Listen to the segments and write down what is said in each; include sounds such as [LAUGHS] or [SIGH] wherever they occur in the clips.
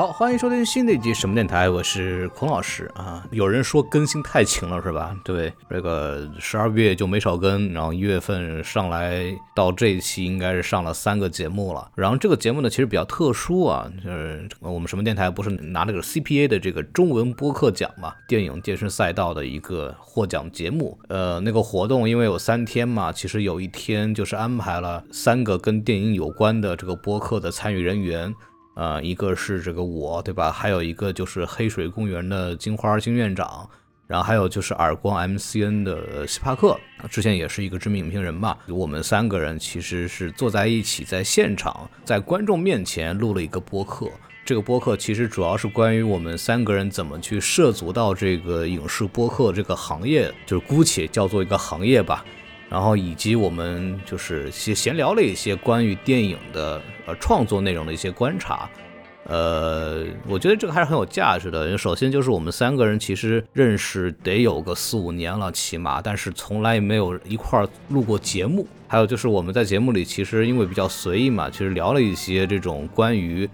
好，欢迎收听新的一集什么电台，我是孔老师啊。有人说更新太勤了是吧？对，这个十二月就没少更，然后一月份上来到这一期应该是上了三个节目了。然后这个节目呢其实比较特殊啊，就是我们什么电台不是拿那个 CPA 的这个中文播客奖嘛，电影电视赛道的一个获奖节目。呃，那个活动因为有三天嘛，其实有一天就是安排了三个跟电影有关的这个播客的参与人员。呃，一个是这个我，对吧？还有一个就是黑水公园的金花金院长，然后还有就是耳光 MCN 的希帕克，之前也是一个知名影评人吧。我们三个人其实是坐在一起，在现场，在观众面前录了一个播客。这个播客其实主要是关于我们三个人怎么去涉足到这个影视播客这个行业，就是姑且叫做一个行业吧。然后以及我们就是闲闲聊了一些关于电影的呃创作内容的一些观察，呃，我觉得这个还是很有价值的。首先就是我们三个人其实认识得有个四五年了，起码，但是从来没有一块儿录过节目。还有就是我们在节目里其实因为比较随意嘛，其实聊了一些这种关于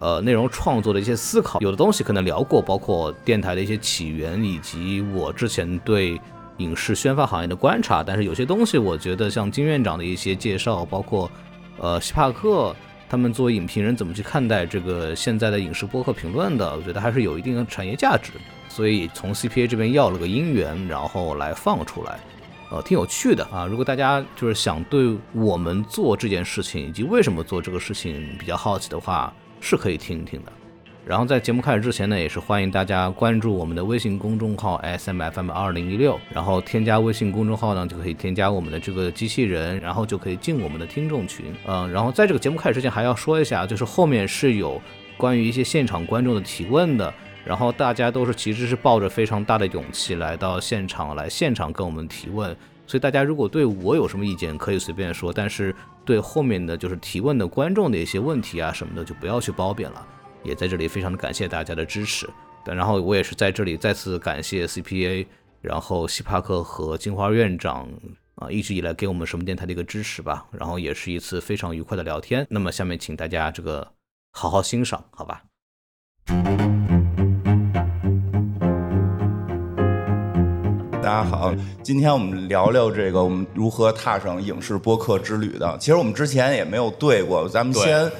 呃内容创作的一些思考，有的东西可能聊过，包括电台的一些起源，以及我之前对。影视宣发行业的观察，但是有些东西，我觉得像金院长的一些介绍，包括，呃，希帕克他们作为影评人怎么去看待这个现在的影视播客评论的，我觉得还是有一定的产业价值。所以从 CPA 这边要了个音源，然后来放出来，呃，挺有趣的啊。如果大家就是想对我们做这件事情以及为什么做这个事情比较好奇的话，是可以听一听的。然后在节目开始之前呢，也是欢迎大家关注我们的微信公众号 S M F M 二零一六，然后添加微信公众号呢，就可以添加我们的这个机器人，然后就可以进我们的听众群。嗯，然后在这个节目开始之前，还要说一下，就是后面是有关于一些现场观众的提问的，然后大家都是其实是抱着非常大的勇气来到现场来现场跟我们提问，所以大家如果对我有什么意见，可以随便说，但是对后面的就是提问的观众的一些问题啊什么的，就不要去褒贬了。也在这里非常的感谢大家的支持，然后我也是在这里再次感谢 CPA，然后希帕克和金花院长啊一直以来给我们什么电台的一个支持吧，然后也是一次非常愉快的聊天。那么下面请大家这个好好欣赏，好吧？大家好，今天我们聊聊这个我们如何踏上影视播客之旅的。其实我们之前也没有对过，咱们先。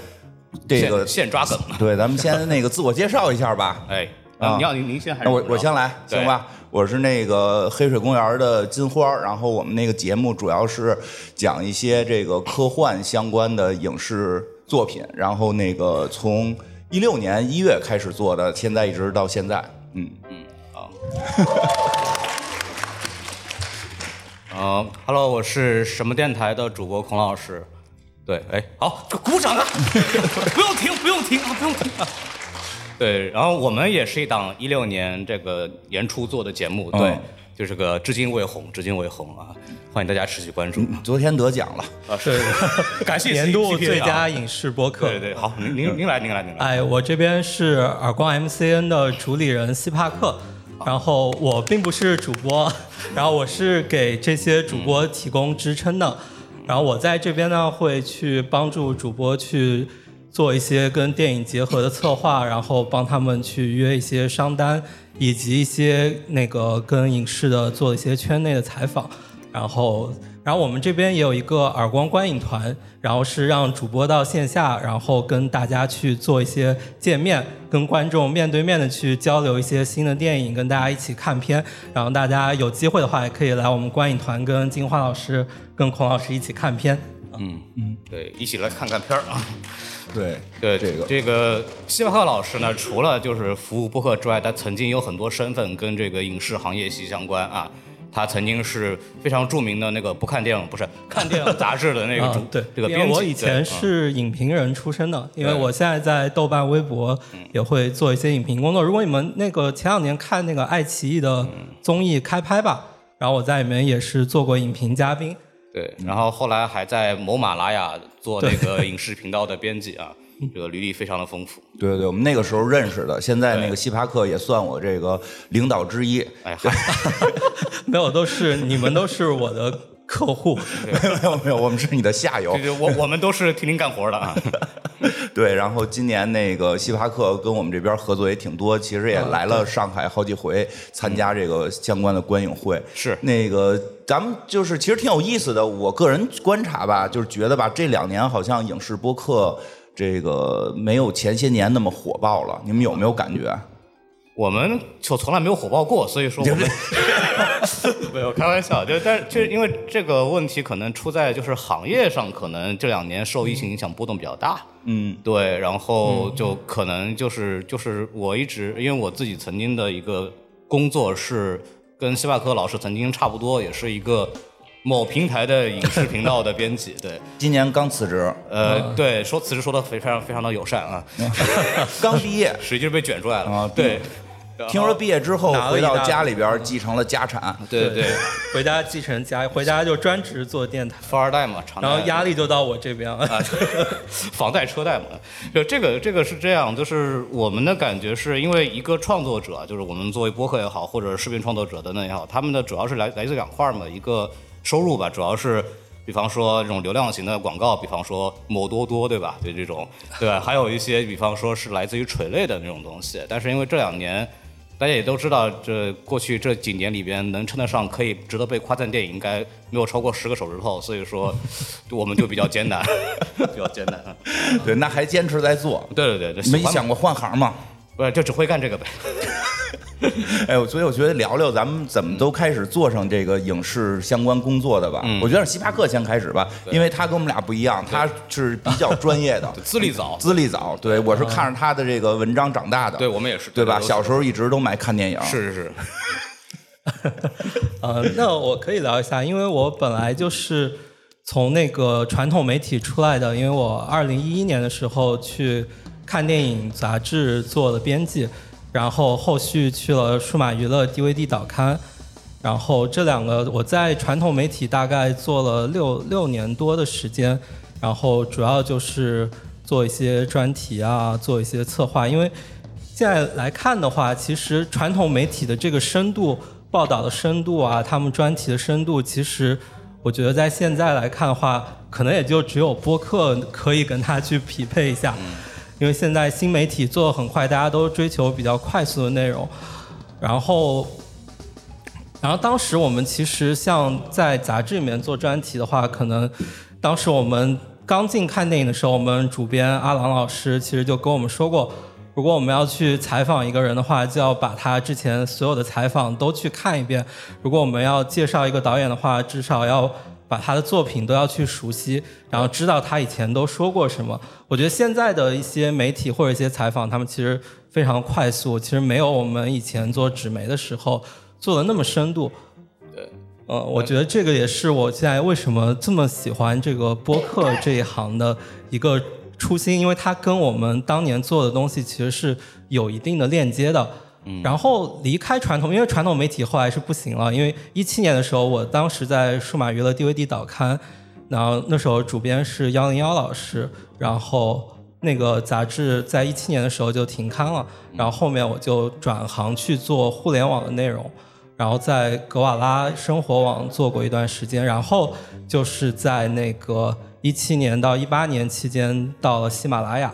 这个现抓梗，对，咱们先 [LAUGHS] 那个自我介绍一下吧。哎，啊，你要您您先还是我我先来，行吧？我是那个黑水公园的金花，然后我们那个节目主要是讲一些这个科幻相关的影视作品，然后那个从一六年一月开始做的，现在一直到现在，嗯嗯，好。嗯，[LAUGHS] Hello，我是什么电台的主播孔老师。对，哎，好，鼓掌 [LAUGHS] 啊！不用停，不用停啊，不用停啊。对，然后我们也是一档一六年这个年初做的节目，对，就是个至今未红，至今未红啊，欢迎大家持续关注。昨天得奖了啊，是，[LAUGHS] 感谢年度最佳影视播客。对对，好，您您您来，您来，您来。哎，我这边是耳光 MCN 的主理人希帕克，然后我并不是主播，然后我是给这些主播提供支撑的。然后我在这边呢，会去帮助主播去做一些跟电影结合的策划，然后帮他们去约一些商单，以及一些那个跟影视的做一些圈内的采访，然后。然后我们这边也有一个耳光观影团，然后是让主播到线下，然后跟大家去做一些见面，跟观众面对面的去交流一些新的电影，跟大家一起看片。然后大家有机会的话，也可以来我们观影团跟金花老师、跟孔老师一起看片。嗯嗯，对，一起来看看片儿啊。[LAUGHS] 对对，这个这个希巴克老师呢，除了就是服务播客之外，他曾经有很多身份跟这个影视行业息息相关啊。他曾经是非常著名的那个不看电影不是 [LAUGHS] 看电影杂志的那个主对这个编辑。我以前是影评人出身的，因为我现在在豆瓣、微博也会做一些影评工作。如果你们那个前两年看那个爱奇艺的综艺《开拍吧》，然后我在里面也是做过影评嘉宾。对，然后后来还在某马拉雅做那个影视频道的编辑啊。这个履历非常的丰富，对对对，我们那个时候认识的，现在那个希帕克也算我这个领导之一。哎，[LAUGHS] 没有，都是你们都是我的客户。[LAUGHS] 没有没有没有，我们是你的下游对。对，我我们都是替您干活的啊。[LAUGHS] 对，然后今年那个希帕克跟我们这边合作也挺多，其实也啊来了上海好几回参加这个相关的观影会。是那个咱们就是其实挺有意思的，我个人观察吧，就是觉得吧，这两年好像影视播客这个没有前些年那么火爆了，你们有没有感觉？我们就从来没有火爆过，所以说我们 [LAUGHS] 没有开玩笑，就但是就是因为这个问题可能出在就是行业上，可能这两年受疫情影响波动比较大。嗯，对，然后就可能就是就是我一直因为我自己曾经的一个工作是跟西巴克老师曾经差不多，也是一个某平台的影视频道的编辑。对，今年刚辞职，呃，对，说辞职说的非非常非常的友善啊，[LAUGHS] 刚毕业，实际是被卷出来了。啊对，听说毕业之后回到家里边继承了家产。对对。对，回家继承家，回家就专职做电台，富二代嘛，然后压力就到我这边了。啊，[LAUGHS] 房贷车贷嘛，就这个这个是这样，就是我们的感觉是因为一个创作者，就是我们作为播客也好，或者视频创作者等等也好，他们的主要是来来自两块儿嘛，一个收入吧，主要是。比方说这种流量型的广告，比方说某多多，对吧？对这种，对吧？还有一些，比方说是来自于垂类的那种东西。但是因为这两年，大家也都知道，这过去这几年里边能称得上可以值得被夸赞电影，应该没有超过十个手指头，所以说我们就比较艰难，[LAUGHS] 比较艰难。对，那还坚持在做，对对对对，没想过换行吗？不是就只会干这个呗。[LAUGHS] [LAUGHS] 哎，所以我觉得聊聊咱们怎么都开始做上这个影视相关工作的吧。嗯我觉得是希帕克先开始吧，因为他跟我们俩不一样，他是比较专业的，[LAUGHS] 资历早，资历早。对我是看着他的这个文章长大的，对我们也是，对吧？小时候一直都买看电影，是是是，[LAUGHS] 呃，那我可以聊一下，因为我本来就是从那个传统媒体出来的，因为我二零一一年的时候去看电影杂志做了编辑，然后后续去了数码娱乐 DVD 导刊，然后这两个我在传统媒体大概做了六六年多的时间，然后主要就是做一些专题啊，做一些策划，因为现在来看的话，其实传统媒体的这个深度报道的深度啊，他们专题的深度，其实我觉得在现在来看的话，可能也就只有播客可以跟它去匹配一下，因为现在新媒体做的很快，大家都追求比较快速的内容，然后。然后当时我们其实像在杂志里面做专题的话，可能当时我们刚进看电影的时候，我们主编阿郎老师其实就跟我们说过，如果我们要去采访一个人的话，就要把他之前所有的采访都去看一遍；如果我们要介绍一个导演的话，至少要把他的作品都要去熟悉，然后知道他以前都说过什么。我觉得现在的一些媒体或者一些采访，他们其实非常快速，其实没有我们以前做纸媒的时候做的那么深度。对，呃，我觉得这个也是我现在为什么这么喜欢这个播客这一行的一个初心，因为它跟我们当年做的东西其实是有一定的链接的。然后离开传统，因为传统媒体后来是不行了。因为一七年的时候，我当时在数码娱乐 DVD 导刊，然后那时候主编是幺零幺老师，然后那个杂志在一七年的时候就停刊了，然后后面我就转行去做互联网的内容。然后在格瓦拉生活网做过一段时间，然后就是在那个一七年到一八年期间到了喜马拉雅。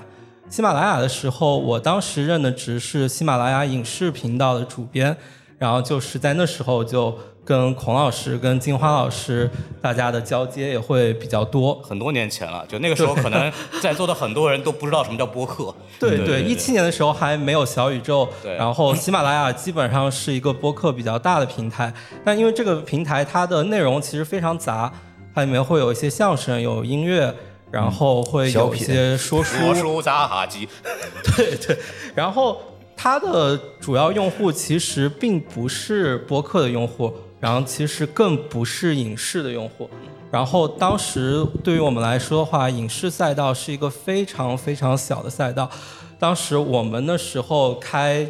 喜马拉雅的时候，我当时任的职是喜马拉雅影视频道的主编，然后就是在那时候就跟孔老师、跟金花老师大家的交接也会比较多。很多年前了，就那个时候，可能 [LAUGHS] 在座的很多人都不知道什么叫播客。对对一七年的时候还没有小宇宙，然后喜马拉雅基本上是一个播客比较大的平台，但因为这个平台它的内容其实非常杂，它里面会有一些相声，有音乐，然后会有一些说书，说书杂哈机，[LAUGHS] 对对，然后它的主要用户其实并不是播客的用户，然后其实更不是影视的用户。然后当时对于我们来说的话，影视赛道是一个非常非常小的赛道。当时我们那时候开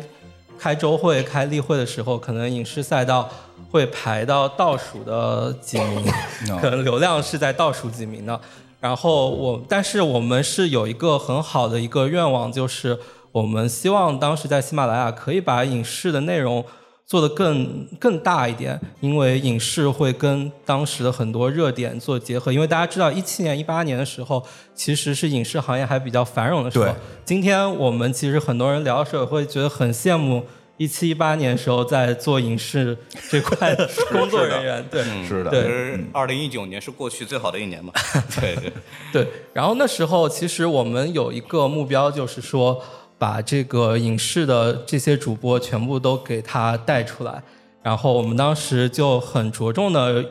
开周会、开例会的时候，可能影视赛道会排到倒数的几名，[LAUGHS] 可能流量是在倒数几名的。然后我，但是我们是有一个很好的一个愿望，就是我们希望当时在喜马拉雅可以把影视的内容做得更更大一点，因为影视会跟当时的很多热点做结合。因为大家知道，一七年、一八年的时候，其实是影视行业还比较繁荣的时候对。今天我们其实很多人聊的时候，会觉得很羡慕一七一八年时候在做影视这块的工作人员。[LAUGHS] 对，是的，对是二零一九年是过去最好的一年嘛？对对，对，然后那时候其实我们有一个目标，就是说把这个影视的这些主播全部都给他带出来。然后我们当时就很着重的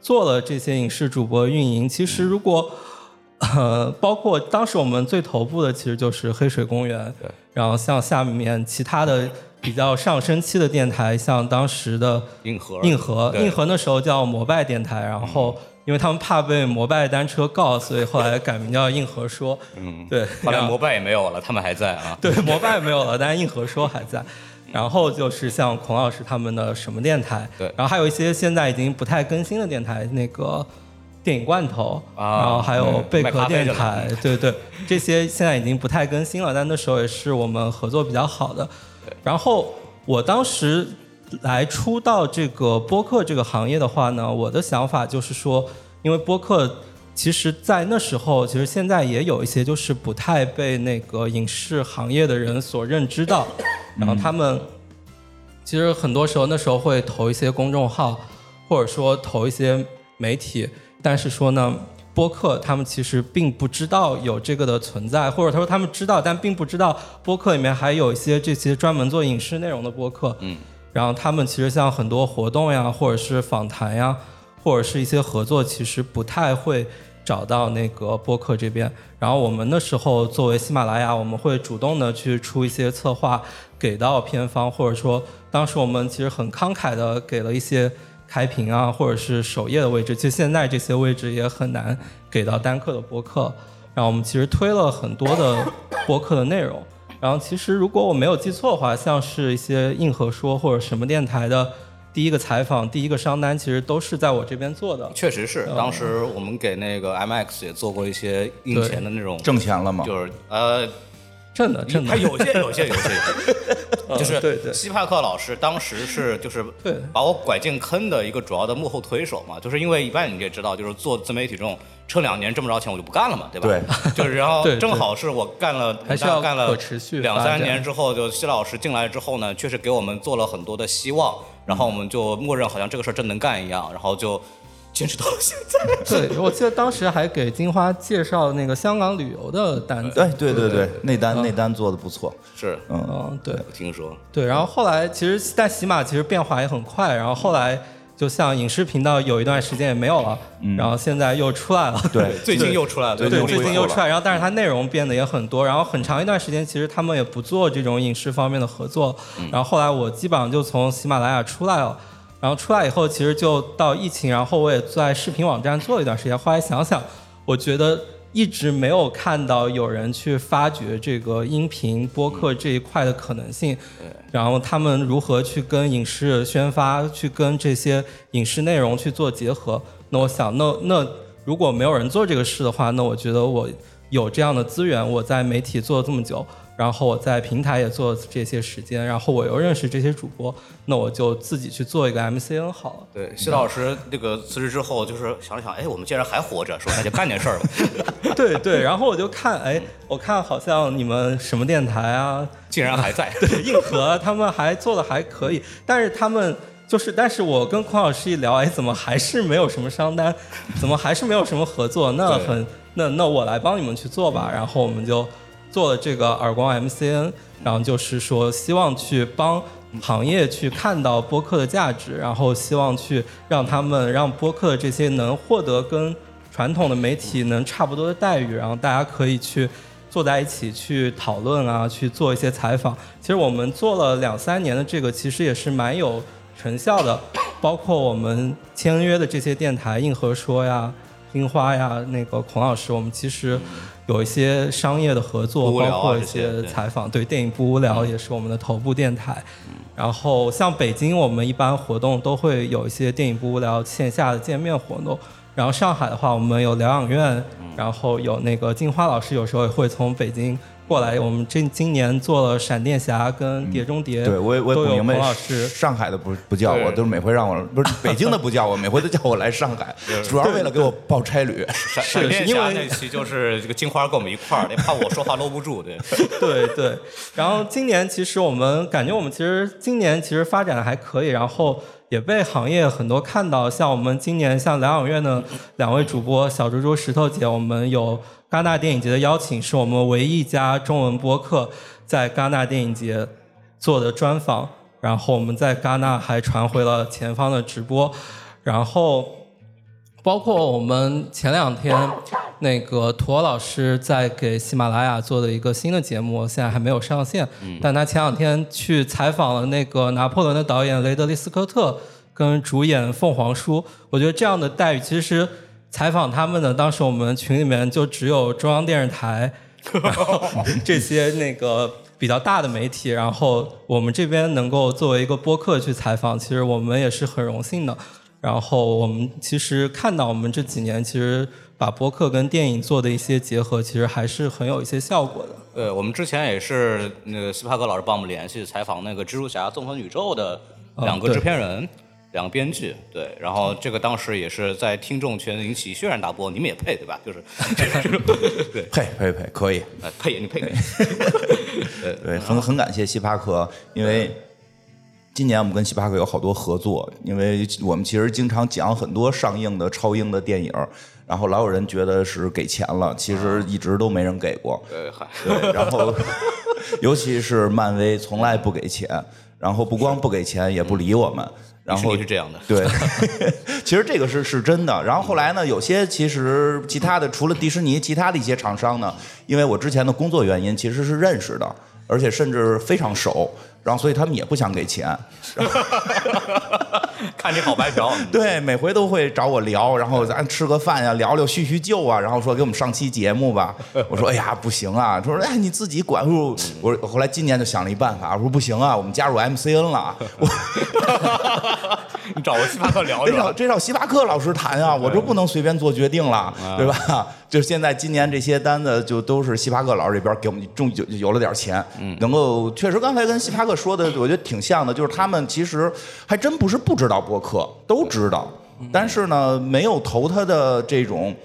做了这些影视主播运营。其实如果呃，包括当时我们最头部的其实就是黑水公园，对然后像下面其他的比较上升期的电台，像当时的硬核硬核，硬核那时候叫摩拜电台，然后因为他们怕被摩拜单车告，所以后来改名叫硬核说。嗯，对，后后来摩拜也没有了，他们还在啊。对摩拜没有了，但是硬核说还在。然后就是像孔老师他们的什么电台，对然后还有一些现在已经不太更新的电台，那个电影罐头，啊然后还有嗯贝壳电台，对对，这些现在已经不太更新了，但那时候也是我们合作比较好的。然后我当时来出道这个播客这个行业的话呢，我的想法就是说，因为播客其实，在那时候，其实现在也有一些就是不太被那个影视行业的人所认知到，然后他们其实很多时候那时候会投一些公众号，或者说投一些媒体，但是说呢。播客他们其实并不知道有这个的存在，或者他说他们知道，但并不知道播客里面还有一些这些专门做影视内容的播客。嗯，然后他们其实像很多活动呀，或者是访谈呀，或者是一些合作，其实不太会找到那个播客这边。然后我们那时候作为喜马拉雅，我们会主动的去出一些策划给到片方，或者说当时我们其实很慷慨的给了一些开屏啊，或者是首页的位置。其实现在这些位置也很难给到单客的播客。然后我们其实推了很多的播客的内容。然后其实如果我没有记错的话，像是一些硬核说或者什么电台的第一个采访、第一个商单，其实都是在我这边做的。确实是，当时我们给那个 MX 也做过一些印钱的那种，挣钱了吗？就是呃，真的，真的。他。有些有些有些，[LAUGHS] 就是对对。希帕克老师当时是 [LAUGHS] 就是把我拐进坑的一个主要的幕后推手嘛，就是因为一般你也知道，就是做自媒体这种撑两年挣不着钱我就不干了嘛，对吧？对，[LAUGHS] 就是然后正好是我干了，还是要干了两三年之后，就西老师进来之后呢，确实给我们做了很多的希望，然后我们就默认好像这个事儿真能干一样，然后就坚持到了现在。[LAUGHS] 对，我记得当时还给金花介绍那个香港旅游的单子。哎，对对对，那单那单做的不错，是，嗯嗯，对我听说。对。然后后来其实，但喜马其实变化也很快，然后后来就像影视频道有一段时间也没有了，然后现在又出来了。对，[LAUGHS] 最近又出来了，对最近又出来，然后但是它内容变得也很多，然后很长一段时间其实他们也不做这种影视方面的合作，然后后来我基本上就从喜马拉雅出来了，然后出来以后其实就到疫情，然后我也在视频网站做了一段时间，后来想想，我觉得一直没有看到有人去发掘这个音频播客这一块的可能性，然后他们如何去跟影视宣发，去跟这些影视内容去做结合。那我想，那那如果没有人做这个事的话，那我觉得我有这样的资源，我在媒体做了这么久，然后我在平台也做这些时间，然后我又认识这些主播，那我就自己去做一个 MCN 好了。对，谢老师那个辞职之后，就是想了想，哎，我们既然还活着，说那就干点事儿吧。[LAUGHS] [LAUGHS] 对对，然后我就看，哎，我看好像你们什么电台啊，竟然还在。[LAUGHS] 对，硬核他们还做的还可以，但是他们就是，但是我跟孔老师一聊，哎，怎么还是没有什么商单，怎么还是没有什么合作？那很，那那我来帮你们去做吧。然后我们就做了这个耳光 MCN，然后就是说希望去帮。行业去看到播客的价值，然后希望去让他们让播客的这些能获得跟传统的媒体能差不多的待遇，然后大家可以去坐在一起去讨论啊，去做一些采访。其实我们做了两三年的这个，其实也是蛮有成效的。包括我们签约的这些电台，硬核说呀、樱花呀、那个孔老师，我们其实有一些商业的合作，包括一些采访。对，电影不无聊也是我们的头部电台。然后像北京，我们一般活动都会有一些电影不无聊线下的见面活动。然后上海的话，我们有疗养院，然后有那个金花老师，有时候也会从北京过来。我们这今年做了闪电侠跟碟中谍，对我也我也不明白孔老师。上海的不不叫我，对都是每回让我不是北京的不叫我，每回都叫我来上海，[LAUGHS] 主要为了给我报差旅。闪闪电侠那期就是这个金花跟我们一块儿，得怕我说话搂不住，对。[LAUGHS] 对对，然后今年其实我们感觉我们其实今年其实发展的还可以，然后也被行业很多看到，像我们今年像疗养院的两位主播小猪猪、石头姐，我们有戛纳电影节的邀请，是我们唯一一家中文播客在戛纳电影节做的专访，然后我们在戛纳还传回了前方的直播，然后。包括我们前两天那个土欧老师在给喜马拉雅做的一个新的节目，现在还没有上线。但他前两天去采访了那个拿破仑的导演雷德利·斯科特，跟主演凤凰叔。我觉得这样的待遇，其实采访他们的当时我们群里面就只有中央电视台，[LAUGHS] 然后这些那个比较大的媒体，然后我们这边能够作为一个播客去采访，其实我们也是很荣幸的。然后我们其实看到我们这几年其实把播客跟电影做的一些结合，其实还是很有一些效果的。对，我们之前也是那个斯帕克老师帮我们联系采访那个蜘蛛侠纵横宇宙的两个制片人。两个编剧，对，然后这个当时也是在听众圈引起轩然大波，你们也配对吧？就是，[LAUGHS] 对，配配配，可以。呃配你配 [LAUGHS] 配，对，很很感谢希帕克，因为今年我们跟星巴克有好多合作，因为我们其实经常讲很多上映的超英的电影，然后老有人觉得是给钱了，其实一直都没人给过。[LAUGHS] 对，然后 [LAUGHS] 尤其是漫威从来不给钱，然后不光不给钱，也不理我们。然后是这样的，对，[LAUGHS] 其实这个是是真的。然后后来呢，有些其实其他的除了迪士尼，其他的一些厂商呢，因为我之前的工作原因，其实是认识的，而且甚至非常熟，然后所以他们也不想给钱。[LAUGHS] 看你好白嫖，[LAUGHS] 对，每回都会找我聊，然后咱吃个饭呀，聊聊叙叙旧啊，然后说给我们上期节目吧。[LAUGHS] 我说哎呀不行啊，他说哎你自己管。我说我说后来今年就想了一办法，我说不行啊，我们加入 MCN 了，我你找个星巴克聊一聊？这找这找希巴克老师谈啊，我这不能随便做决定了，对吧？就是现在今年这些单子就都是希巴克老师这边给我们中有有了点钱，能够确实刚才跟希巴克说的，我觉得挺像的，就是他们其实还真不是不知道播客，都知道，但是呢没有投他的这种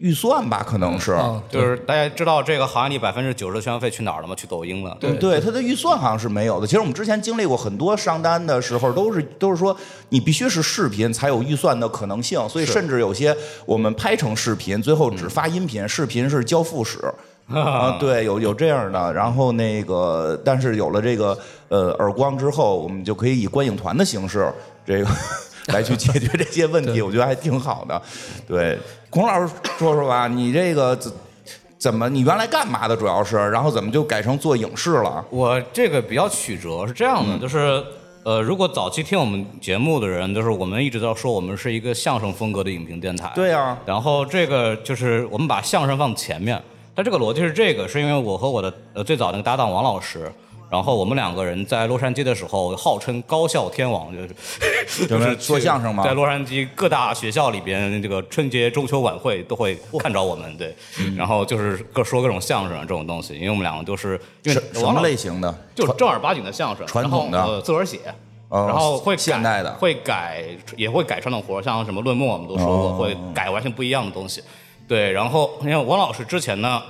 预算吧，可能是。嗯，就是大家知道这个行业里百分之九十的宣传费去哪儿了吗？去抖音了。对对，它的预算好像是没有的。其实我们之前经历过很多商单的时候，都是都是说你必须是视频才有预算的可能性，所以甚至有些我们拍成视频，最后只发音频，视频是交付使。[LAUGHS] 啊，对，有有这样的，然后那个，但是有了这个呃耳光之后，我们就可以以观影团的形式，这个 [LAUGHS] 来去解决这些问题，我觉得还挺好的。对，孔老师说说吧，你这个怎怎么，你原来干嘛的？主要是，然后怎么就改成做影视了？我这个比较曲折，是这样的，就是呃，如果早期听我们节目的人，就是我们一直在说我们是一个相声风格的影评电台。对呀、然后这个就是我们把相声放前面，但这个逻辑是这个，是因为我和我的呃最早那个搭档王老师。然后我们两个人在洛杉矶的时候，号称高校天王，就是 [LAUGHS] 就是说相声嘛在洛杉矶各大学校里边，这个春节、中秋晚会都会看着我们，对。嗯然后就是各说各种相声啊这种东西，因为我们两个都是因为什么类型的？就是正儿八经的相声，传统的呃自个儿写，哦然后会改现代的会改，也会改传统活儿，像什么论墨我们都说过，哦会改完全不一样的东西。对，然后你看王老师之前呢，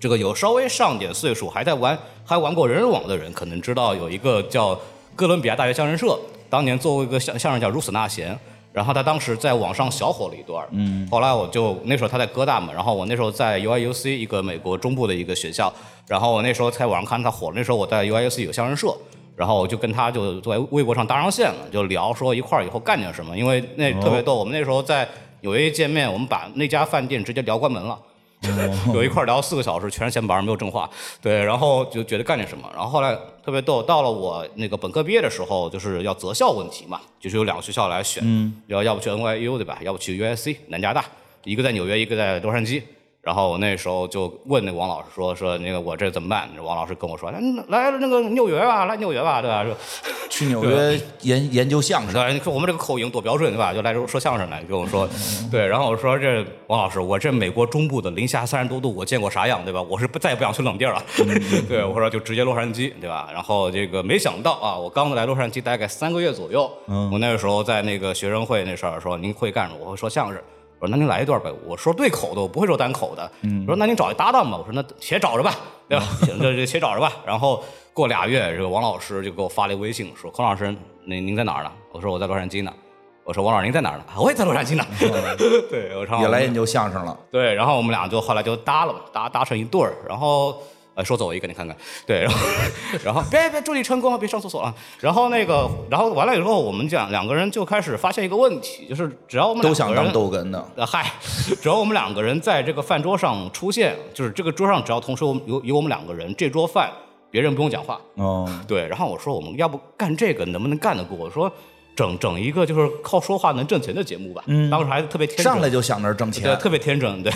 这个有稍微上点岁数，还在玩还玩过人人网的人，可能知道有一个叫哥伦比亚大学相声社，当年做过一个相相声叫《如此那贤》。然后他当时在网上小火了一段嗯，后来我就那时候他在哥大嘛，然后我那时候在 UIUC 一个美国中部的一个学校，然后我那时候在网上看他火了，那时候我在 UIUC 有相声社，然后我就跟他就在微博上搭上线了，就聊说一块儿以后干点什么，因为那特别逗，我们那时候在纽约一见面，我们把那家饭店直接聊关门了。[LAUGHS] 有一块聊四个小时，全是闲白，没有正话。对，然后就觉得干点什么。然后后来特别逗，到了我那个本科毕业的时候，就是要择校问题嘛，就是有两个学校来选，要要不去 NYU 对吧？要不去 USC 南加大，一个在纽约，一个在洛杉矶。然后我那时候就问那王老师说说那个我这怎么办？王老师跟我说，来来那个纽约吧，来纽约吧，对吧？说 [LAUGHS] 去纽约研 [LAUGHS] 研究相声，对，你说我们这个口音多标准，对吧？就来这说相声来，跟我说，对，然后我说这王老师，我这美国中部的零下三十多度，我见过啥样，对吧？我是不再也不想去冷地儿了，[LAUGHS] 对，我说就直接洛杉矶，对吧？然后这个没想到啊，我刚来洛杉矶大概三个月左右，我那个时候在那个学生会那事儿说您会干什么？我会说相声。我说那您来一段呗，我说对口的，我不会说单口的。我说那您找一搭档吧，我说那且找着吧，对吧？[LAUGHS] 行，这这且找着吧。然后过俩月，这个王老师就给我发了一微信，说孔老师，您您在哪儿呢？我说我在洛杉矶呢。我说王老师您在哪儿呢？我也在洛杉矶呢。[LAUGHS] 对，我唱也来研究相声了。对，然后我们俩就后来就搭了嘛，搭搭成一对儿，然后。呃，说走一个，你看看，对，然后，然后别别祝你成功，别上厕所啊。然后那个，然后完了以后，我们讲两个人就开始发现一个问题，就是只要我们都想当逗哏的，呃，嗨，只要我们两个人在这个饭桌上出现，就是这个桌上只要同时有有我们两个人，这桌饭别人不用讲话。哦，对。然后我说，我们要不干这个，能不能干得过？我说，整整一个就是靠说话能挣钱的节目吧。嗯，当时还特别天真，上来就想着挣钱，对，特别天真。对。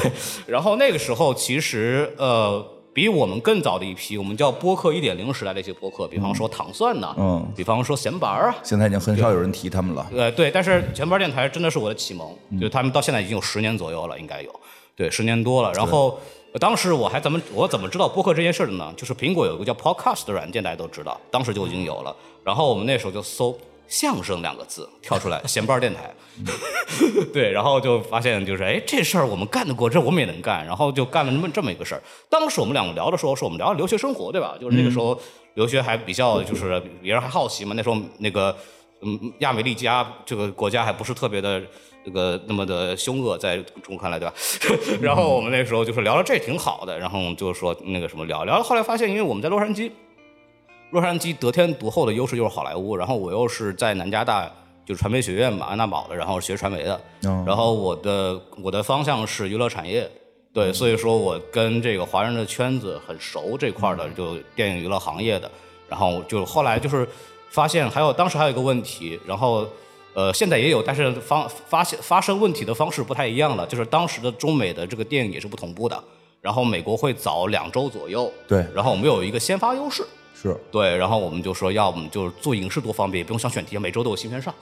然后那个时候其实呃。比我们更早的一批，我们叫播客一点零时代的一些播客，比方说糖蒜呐，嗯，比方说闲板儿啊，现在已经很少有人提他们了。呃，对，但是闲板电台真的是我的启蒙，就他们到现在已经有十年左右了，应该有，对，十年多了。然后当时我还怎么我怎么知道播客这件事的呢？就是苹果有一个叫 Podcast 的软件，大家都知道，当时就已经有了。然后我们那时候就搜。相声两个字跳出来，闲班电台，[LAUGHS] 对，然后就发现就是，哎，这事儿我们干得过，这我们也能干，然后就干了那么这么一个事儿。当时我们两个聊的时候，是我们聊留学生活，对吧？就是那个时候留学还比较，就是别人还好奇嘛。那时候那个，嗯，亚美利加这个国家还不是特别的这个那么的凶恶，在中国看来，对吧？[LAUGHS] 然后我们那时候就是聊了这挺好的，然后就说那个什么聊聊了，后来发现，因为我们在洛杉矶。洛杉矶得天独厚的优势就是好莱坞，然后我又是在南加大就是传媒学院嘛，安娜堡的，然后学传媒的，然后我的我的方向是娱乐产业，对，所以说我跟这个华人的圈子很熟这块的，就电影娱乐行业的，然后就后来就是发现还有当时还有一个问题，然后呃现在也有，但是方发现发生问题的方式不太一样了，就是当时的中美的这个电影也是不同步的，然后美国会早两周左右，对，然后我们有一个先发优势。是对，然后我们就说，要么就是做影视多方便，也不用想选题，每周都有新片上，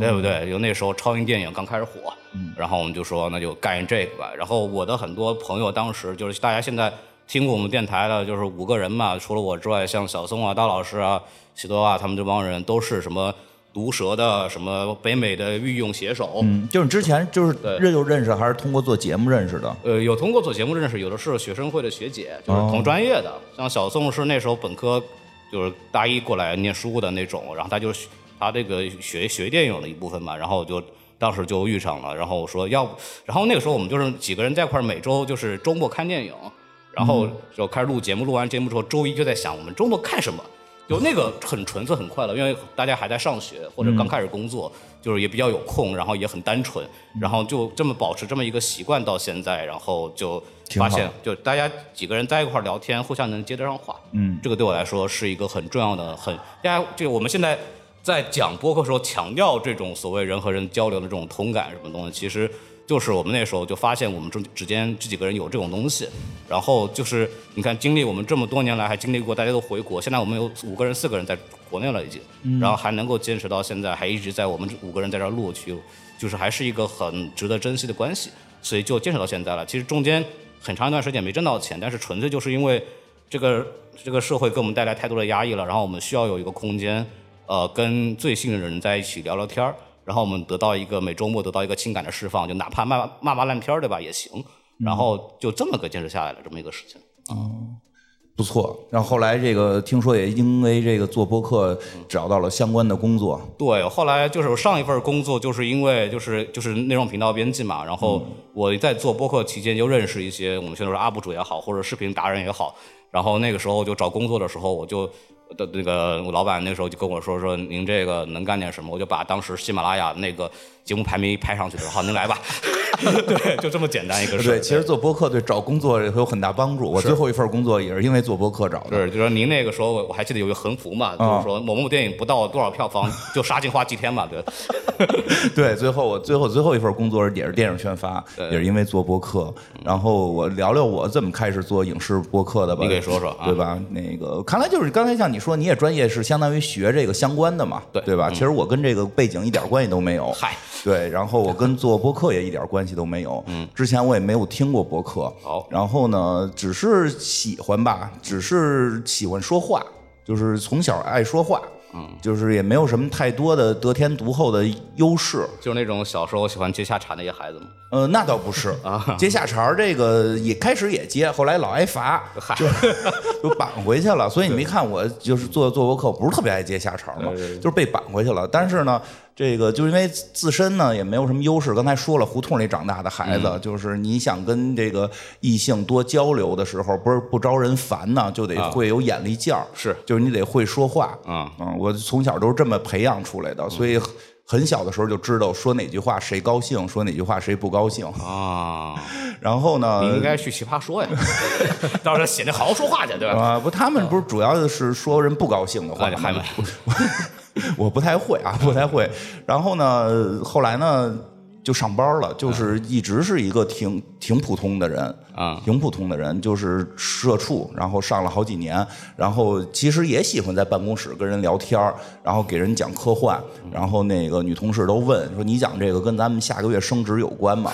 对不对？就那时候超英电影刚开始火，然后我们就说，那就干这个吧。然后我的很多朋友当时就是大家现在听过我们电台的，就是五个人嘛，除了我之外，像小松啊、大老师啊、喜多啊，他们这帮人都是什么毒舌的，什么北美的御用写手。嗯，就是之前就是认就认识，还是通过做节目认识的？呃，有通过做节目认识，有的是学生会的学姐，就是同专业的。像小宋是那时候本科。就是大一过来念书的那种，然后他就他这个学学电影的一部分嘛，然后就当时就遇上了，然后我说要不，然后那个时候我们就是几个人在一块儿，每周就是周末看电影，然后就开始录节目，录完节目之后，周一就在想我们周末看什么。就那个很纯粹很快乐，因为大家还在上学或者刚开始工作，就是也比较有空，然后也很单纯，然后就这么保持这么一个习惯到现在，然后就发现就大家几个人在一块聊天，互相能接得上话，嗯，这个对我来说是一个很重要的，很大家就我们现在在讲播客时候强调这种所谓人和人交流的这种同感什么东西，其实。就是我们那时候就发现我们中之间这几个人有这种东西，然后就是你看经历我们这么多年来还经历过大家都回国，现在我们有五个人四个人在国内了已经，然后还能够坚持到现在，还一直在我们五个人在这儿录去，就是还是一个很值得珍惜的关系，所以就坚持到现在了。其实中间很长一段时间没挣到钱，但是纯粹就是因为这个这个社会给我们带来太多的压抑了，然后我们需要有一个空间，呃，跟最信任的人在一起聊聊天儿。然后我们得到一个每周末得到一个情感的释放，就哪怕骂骂骂烂片儿对吧也行。然后就这么个坚持下来了这么一个事情。嗯，不错。然后后来这个听说也因为这个做播客找到了相关的工作。对，后来就是我上一份工作就是因为就是就是内容频道编辑嘛。然后我在做播客期间就认识一些我们现在说 UP 主也好，或者视频达人也好。然后那个时候就找工作的时候我就。的那个老板那时候就跟我说说您这个能干点什么，我就把当时喜马拉雅那个节目排名拍上去了，好，您来吧。[LAUGHS] 对，就这么简单一个事儿。对，其实做播客对找工作有很大帮助。我最后一份工作也是因为做播客找的。是，就说您那个时候我还记得有个横幅嘛，就是说某某电影不到多少票房就杀进花几天嘛，对。[LAUGHS] 对，最后我最后最后一份工作也是电影宣发，也是因为做播客。然后我聊聊我怎么开始做影视播客的吧。你给说说，对吧？那个看来就是刚才像你说，你也专业是相当于学这个相关的嘛，对对吧？其实我跟这个背景一点关系都没有。嗨，对，然后我跟做播客也一点关系都没有。嗯，之前我也没有听过播客。好，然后呢，只是喜欢吧，只是喜欢说话，就是从小爱说话。嗯，就是也没有什么太多的得天独厚的优势，就是那种小时候喜欢接下茬那些孩子吗？呃，那倒不是啊，接下茬这个也开始也接，后来老挨罚，就就绑回去了。所以你没看我就是做做播客，不是特别爱接下茬嘛，就是被绑回去了。但是呢。这个就因为自身呢也没有什么优势，刚才说了，胡同里长大的孩子，就是你想跟这个异性多交流的时候，不是不招人烦呢，就得会有眼力劲儿，是，就是你得会说话，嗯嗯，我从小都是这么培养出来的，所以很小的时候就知道说哪句话谁高兴，说哪句话谁不高兴。啊。[LAUGHS] 然后呢，你应该去奇葩说呀，[LAUGHS] 到时候写那好好说话去，对吧？啊，不，他们不是主要的是说人不高兴的话吗？[LAUGHS] 我不太会啊，不太会。然后呢，后来呢，就上班了，就是一直是一个挺挺普通的人啊，挺普通的人，就是社畜，然后上了好几年，然后其实也喜欢在办公室跟人聊天然后给人讲科幻，然后那个女同事都问说：“你讲这个跟咱们下个月升职有关吗？”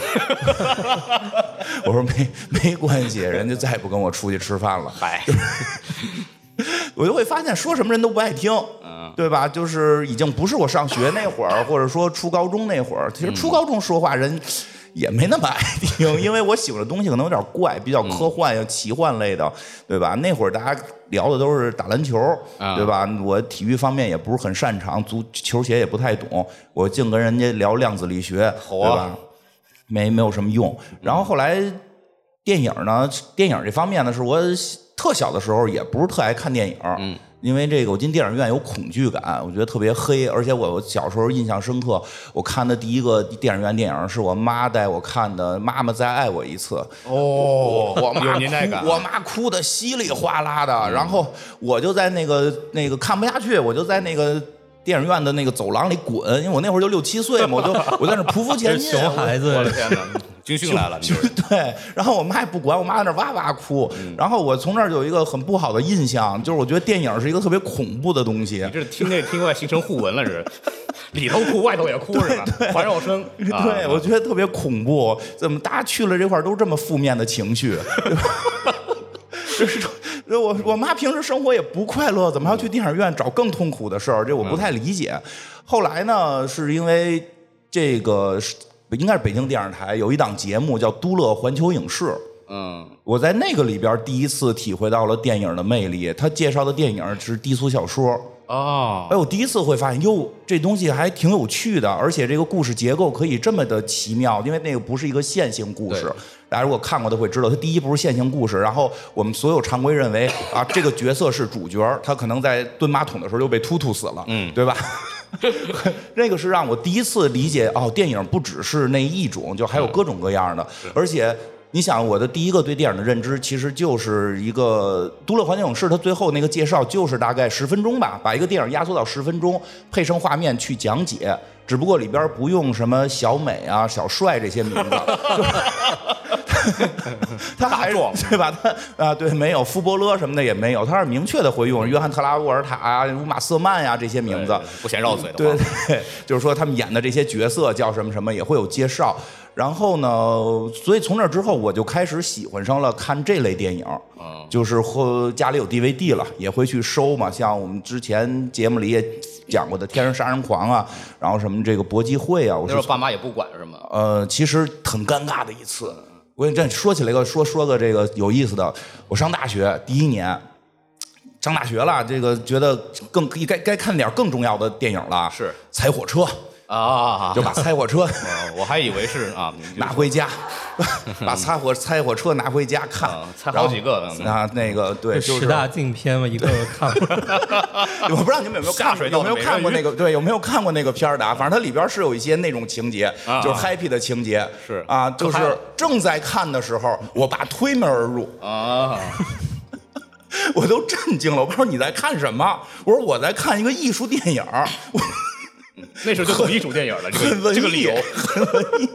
[LAUGHS] 我说：“没没关系，人家再也不跟我出去吃饭了。”嗨。[LAUGHS] 我就会发现说什么人都不爱听，对吧？就是已经不是我上学那会儿，[LAUGHS] 或者说初高中那会儿。其实初高中说话人也没那么爱听，[LAUGHS] 因为我喜欢的东西可能有点怪，比较科幻呀、奇幻类的，对吧？那会儿大家聊的都是打篮球，对吧？我体育方面也不是很擅长，足球鞋也不太懂，我净跟人家聊量子力学，对吧？没没有什么用。然后后来电影呢，电影这方面呢，是我。特小的时候也不是特爱看电影，嗯，因为这个我进电影院有恐惧感，我觉得特别黑，而且我小时候印象深刻，我看的第一个电影院电影是我妈带我看的《妈妈再爱我一次》。哦，我妈有年代感，我妈哭的稀里哗啦的，然后我就在那个那个看不下去，我就在那个电影院的那个走廊里滚，因为我那会儿就六七岁嘛，我就 [LAUGHS] 我在那匍匐前进，熊孩子，我的天哪！军训来了，对，然后我妈也不管，我妈在那哇哇哭，然后我从那儿有一个很不好的印象，就是我觉得电影是一个特别恐怖的东西。你这听内听外形成互文了，是 [LAUGHS] 里头哭外头也哭是吧？环绕声，对我觉得特别恐怖。怎么大家去了这块都这么负面的情绪？[LAUGHS] 就是我我妈平时生活也不快乐，怎么要去电影院找更痛苦的事儿？这我不太理解。后来呢，是因为这个。应该是北京电视台有一档节目叫《都乐环球影视》。嗯，我在那个里边第一次体会到了电影的魅力。他介绍的电影是低俗小说。哦，哎，我第一次会发现，哟，这东西还挺有趣的，而且这个故事结构可以这么的奇妙，因为那个不是一个线性故事。大家如果看过都会知道，它第一不是线性故事，然后我们所有常规认为啊，这个角色是主角，他可能在蹲马桶的时候就被突突死了，嗯，对吧？[LAUGHS] 那个是让我第一次理解哦，电影不只是那一种，就还有各种各样的。而且你想，我的第一个对电影的认知，其实就是一个都乐环球影视，它最后那个介绍就是大概十分钟吧，把一个电影压缩到十分钟，配上画面去讲解。只不过里边不用什么小美啊、小帅这些名字。[LAUGHS] [LAUGHS] 他还是对吧？他啊，对，没有福伯勒什么的也没有，他是明确的会用约翰特拉沃尔塔啊、乌玛瑟曼呀这些名字，不嫌绕嘴的。对对，就是说他们演的这些角色叫什么什么也会有介绍。然后呢，所以从那之后我就开始喜欢上了看这类电影，就是和家里有 DVD 了，也会去收嘛。像我们之前节目里也讲过的《天生杀人狂》啊，然后什么这个搏击会啊，我说爸妈也不管是吗？呃，其实很尴尬的一次。我这说起来个说说个这个有意思的，我上大学第一年，上大学了，这个觉得更该该看点更重要的电影了，是踩火车。啊，就把 [LAUGHS] 拆火车哦我还以为是啊，拿回家，[LAUGHS] 把拆火拆火车拿回家看啊，拆好几个啊，那个对，十大禁片嘛，一个个看过。[LAUGHS] 我不知道你们有没有看下水有没有看过那个对有没有看过那个片儿的啊？反正它里边是有一些那种情节，啊就是 happy 的情节，是啊，就是正在看的时候，我爸推门而入，啊，我都震惊了。我说你在看什么？我说我在看一个艺术电影儿，我那时候就懂艺术电影了，这个这个理由。很文艺。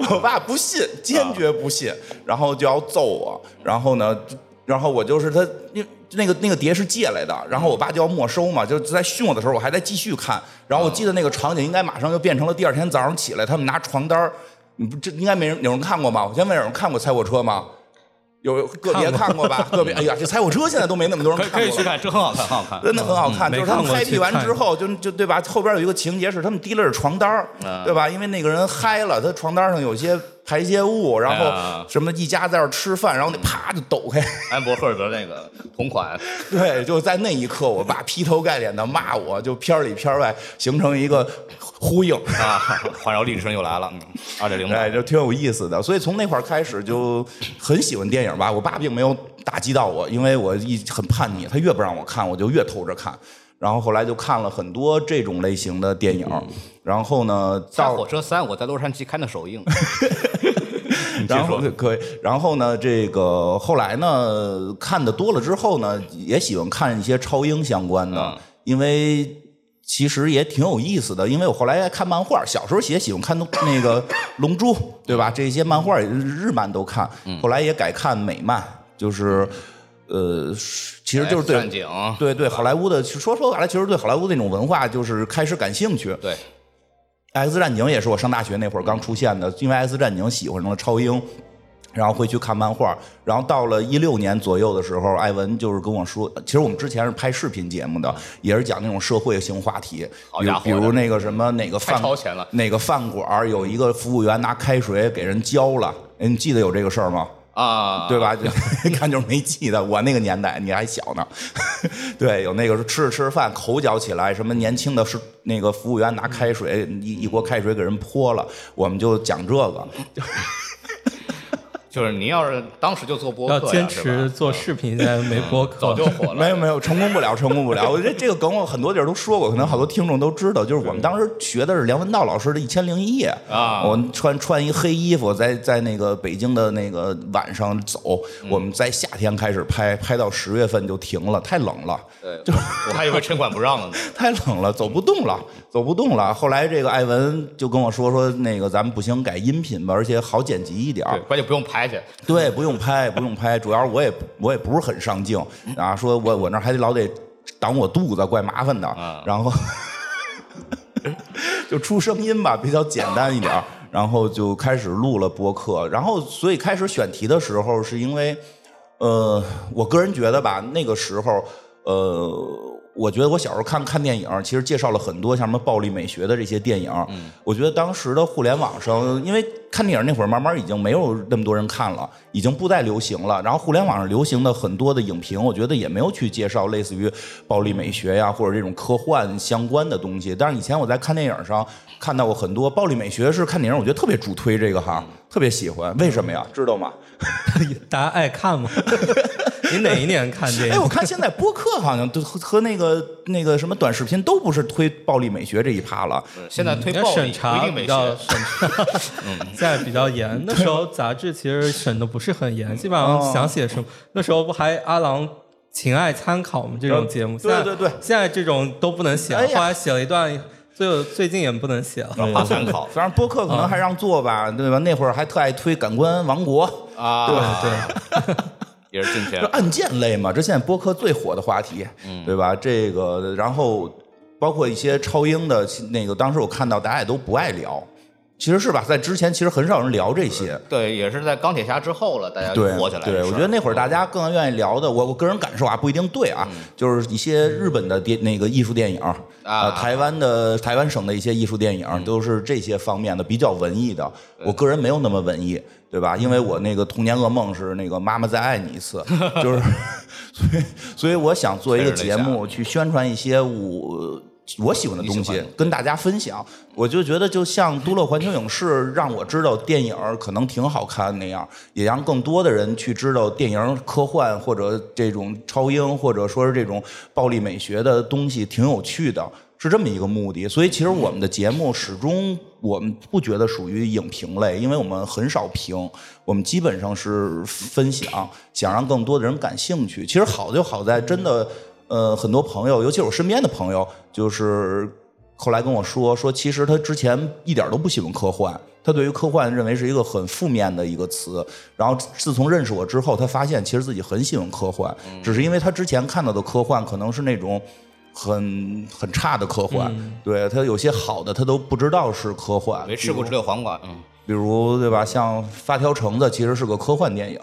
[LAUGHS] 我爸不信，坚决不信，然后就要揍我。然后呢，然后我就是他，因那个那个碟是借来的，然后我爸就要没收嘛，就在训我的时候，我还在继续看。然后我记得那个场景应该马上就变成了第二天早上起来，他们拿床单儿你不这应该没人有人看过吗？我先问有人看过《猜火车》吗？有个别看过吧？[LAUGHS] 个别哎呀，这《猜火车》现在都没那么多人看过了。可以去看，真很好看，[LAUGHS] 很好看。真的很好看，嗯就是他们开辟完之后，就就对吧？后边有一个情节是他们提了着床单对吧？因为那个人嗨了，他床单上有些排泄物，然后啊什么一家在这儿吃饭，然后那啪就抖开，安博赫尔德那个同款，[LAUGHS] 对，就在那一刻，我爸劈头盖脸的骂我，就片儿里片儿外形成一个呼应。啊，环绕立体声又来了，嗯，二点零哎，就挺有意思的，所以从那块儿开始就很喜欢电影吧。我爸并没有打击到我，因为我一很叛逆，他越不让我看，我就越偷着看。然后后来就看了很多这种类型的电影，然后呢，大到火车三，我在洛杉矶看的首映。然后可以，然后呢，这个后来呢，看的多了之后呢，也喜欢看一些超英相关的，嗯因为其实也挺有意思的。因为我后来爱看漫画，小时候也喜欢看那个《龙珠》，对吧？这些漫画日日漫都看，嗯后来也改看美漫，就是呃，其实就是对战警，对对好莱坞的，说说白了，其实对好莱坞那种文化就是开始感兴趣。对，X 战警也是我上大学那会儿刚出现的，因为 X 战警喜欢上了超英，然后会去看漫画，然后到了一六年左右的时候，艾文就是跟我说，其实我们之前是拍视频节目的，也是讲那种社会性话题，比如那个什么哪个饭哪个饭馆有一个服务员拿开水给人浇了，哎你记得有这个事儿吗？[LAUGHS] 啊，对吧？就 [LAUGHS] 一看就是没记得，我那个年代你还小呢。[LAUGHS] 对，有那个是吃着吃着饭口角起来，什么年轻的是那个服务员拿开水一一锅开水给人泼了，我们就讲这个。就是您要是当时就做播客，要坚持做视频，现在没播客，早就火了。没有没有，成功不了，成功不了。我觉得这个梗我很多地儿都说过，可能好多听众都知道。就是我们当时学的是梁文道老师的《一千零一夜》啊我穿穿一黑衣服，在在那个北京的那个晚上走。我们在夏天开始拍，拍到十月份就停了，太冷了。[LAUGHS] 对，就我还以为城管不让了呢。[LAUGHS] 太冷了，走不动了，走不动了。后来这个艾文就跟我说说，那个咱们不行，改音频吧，而且好剪辑一点儿对，关键不用拍去。对，不用拍，不用拍，主要是我也我也不是很上镜啊，说我我那还得老得挡我肚子，怪麻烦的。啊然后就出声音吧，比较简单一点，然后就开始录了播客。然后所以开始选题的时候，是因为呃，我个人觉得吧，那个时候呃。我觉得我小时候看看电影，其实介绍了很多像什么暴力美学的这些电影。嗯我觉得当时的互联网上，因为看电影那会儿慢慢已经没有那么多人看了，已经不再流行了。然后互联网上流行的很多的影评，我觉得也没有去介绍类似于暴力美学呀或者这种科幻相关的东西。但是以前我在看电影上看到过很多暴力美学，是看电影我觉得特别主推这个哈，特别喜欢。为什么呀？知道吗？[LAUGHS] [LAUGHS] 大家爱看吗？[LAUGHS] 你哪一年看电哎，我？看现在播客好像都和和那个那个什么短视频都不是推暴力美学这一趴了。现在推暴力一审查定美比较。审查，现在比较严。那时候杂志其实审的不是很严，基本上想写什么，那时候不还阿郎情爱参考吗？这种节目，呃对对对现在这种都不能写了后来写了一段，最最近也不能写了。[LAUGHS] 不参考反正播客可能还让做吧，对吧？那会儿还特爱推《感官王国》，啊，对，[LAUGHS] 也是进这钱。案件类嘛，这现在播客最火的话题，对吧？这个，然后包括一些超英的那个，当时我看到大家也都不爱聊，其实是吧？在之前其实很少人聊这些。对，也是在钢铁侠之后了，大家对，火起来的对，我觉得那会儿大家更愿意聊的，我我个人感受啊，不一定对啊，就是一些日本的电那个艺术电影，呃，台湾的台湾省的一些艺术电影，都是这些方面的比较文艺的。我个人没有那么文艺，对吧？因为我那个童年噩梦是那个妈妈再爱你一次，[LAUGHS] 就是，[LAUGHS] 所以所以我想做一个节目去宣传一些我。我喜欢的东西跟大家分享。我就觉得，就像都乐环球影视让我知道电影可能挺好看那样，也让更多的人去知道电影科幻或者这种超英或者说是这种暴力美学的东西挺有趣的。是这么一个目的，所以其实我们的节目始终我们不觉得属于影评类，因为我们很少评，我们基本上是分享，想让更多的人感兴趣。其实好就好在真的，呃，很多朋友，尤其是我身边的朋友，就是后来跟我说说，其实他之前一点都不喜欢科幻，他对于科幻认为是一个很负面的一个词。然后自从认识我之后，他发现其实自己很喜欢科幻，只是因为他之前看到的科幻可能是那种。很很差的科幻，对他有些好的他都不知道是科幻，没吃过直溜黄瓜，嗯，比如对吧？像《发条橙子》其实是个科幻电影，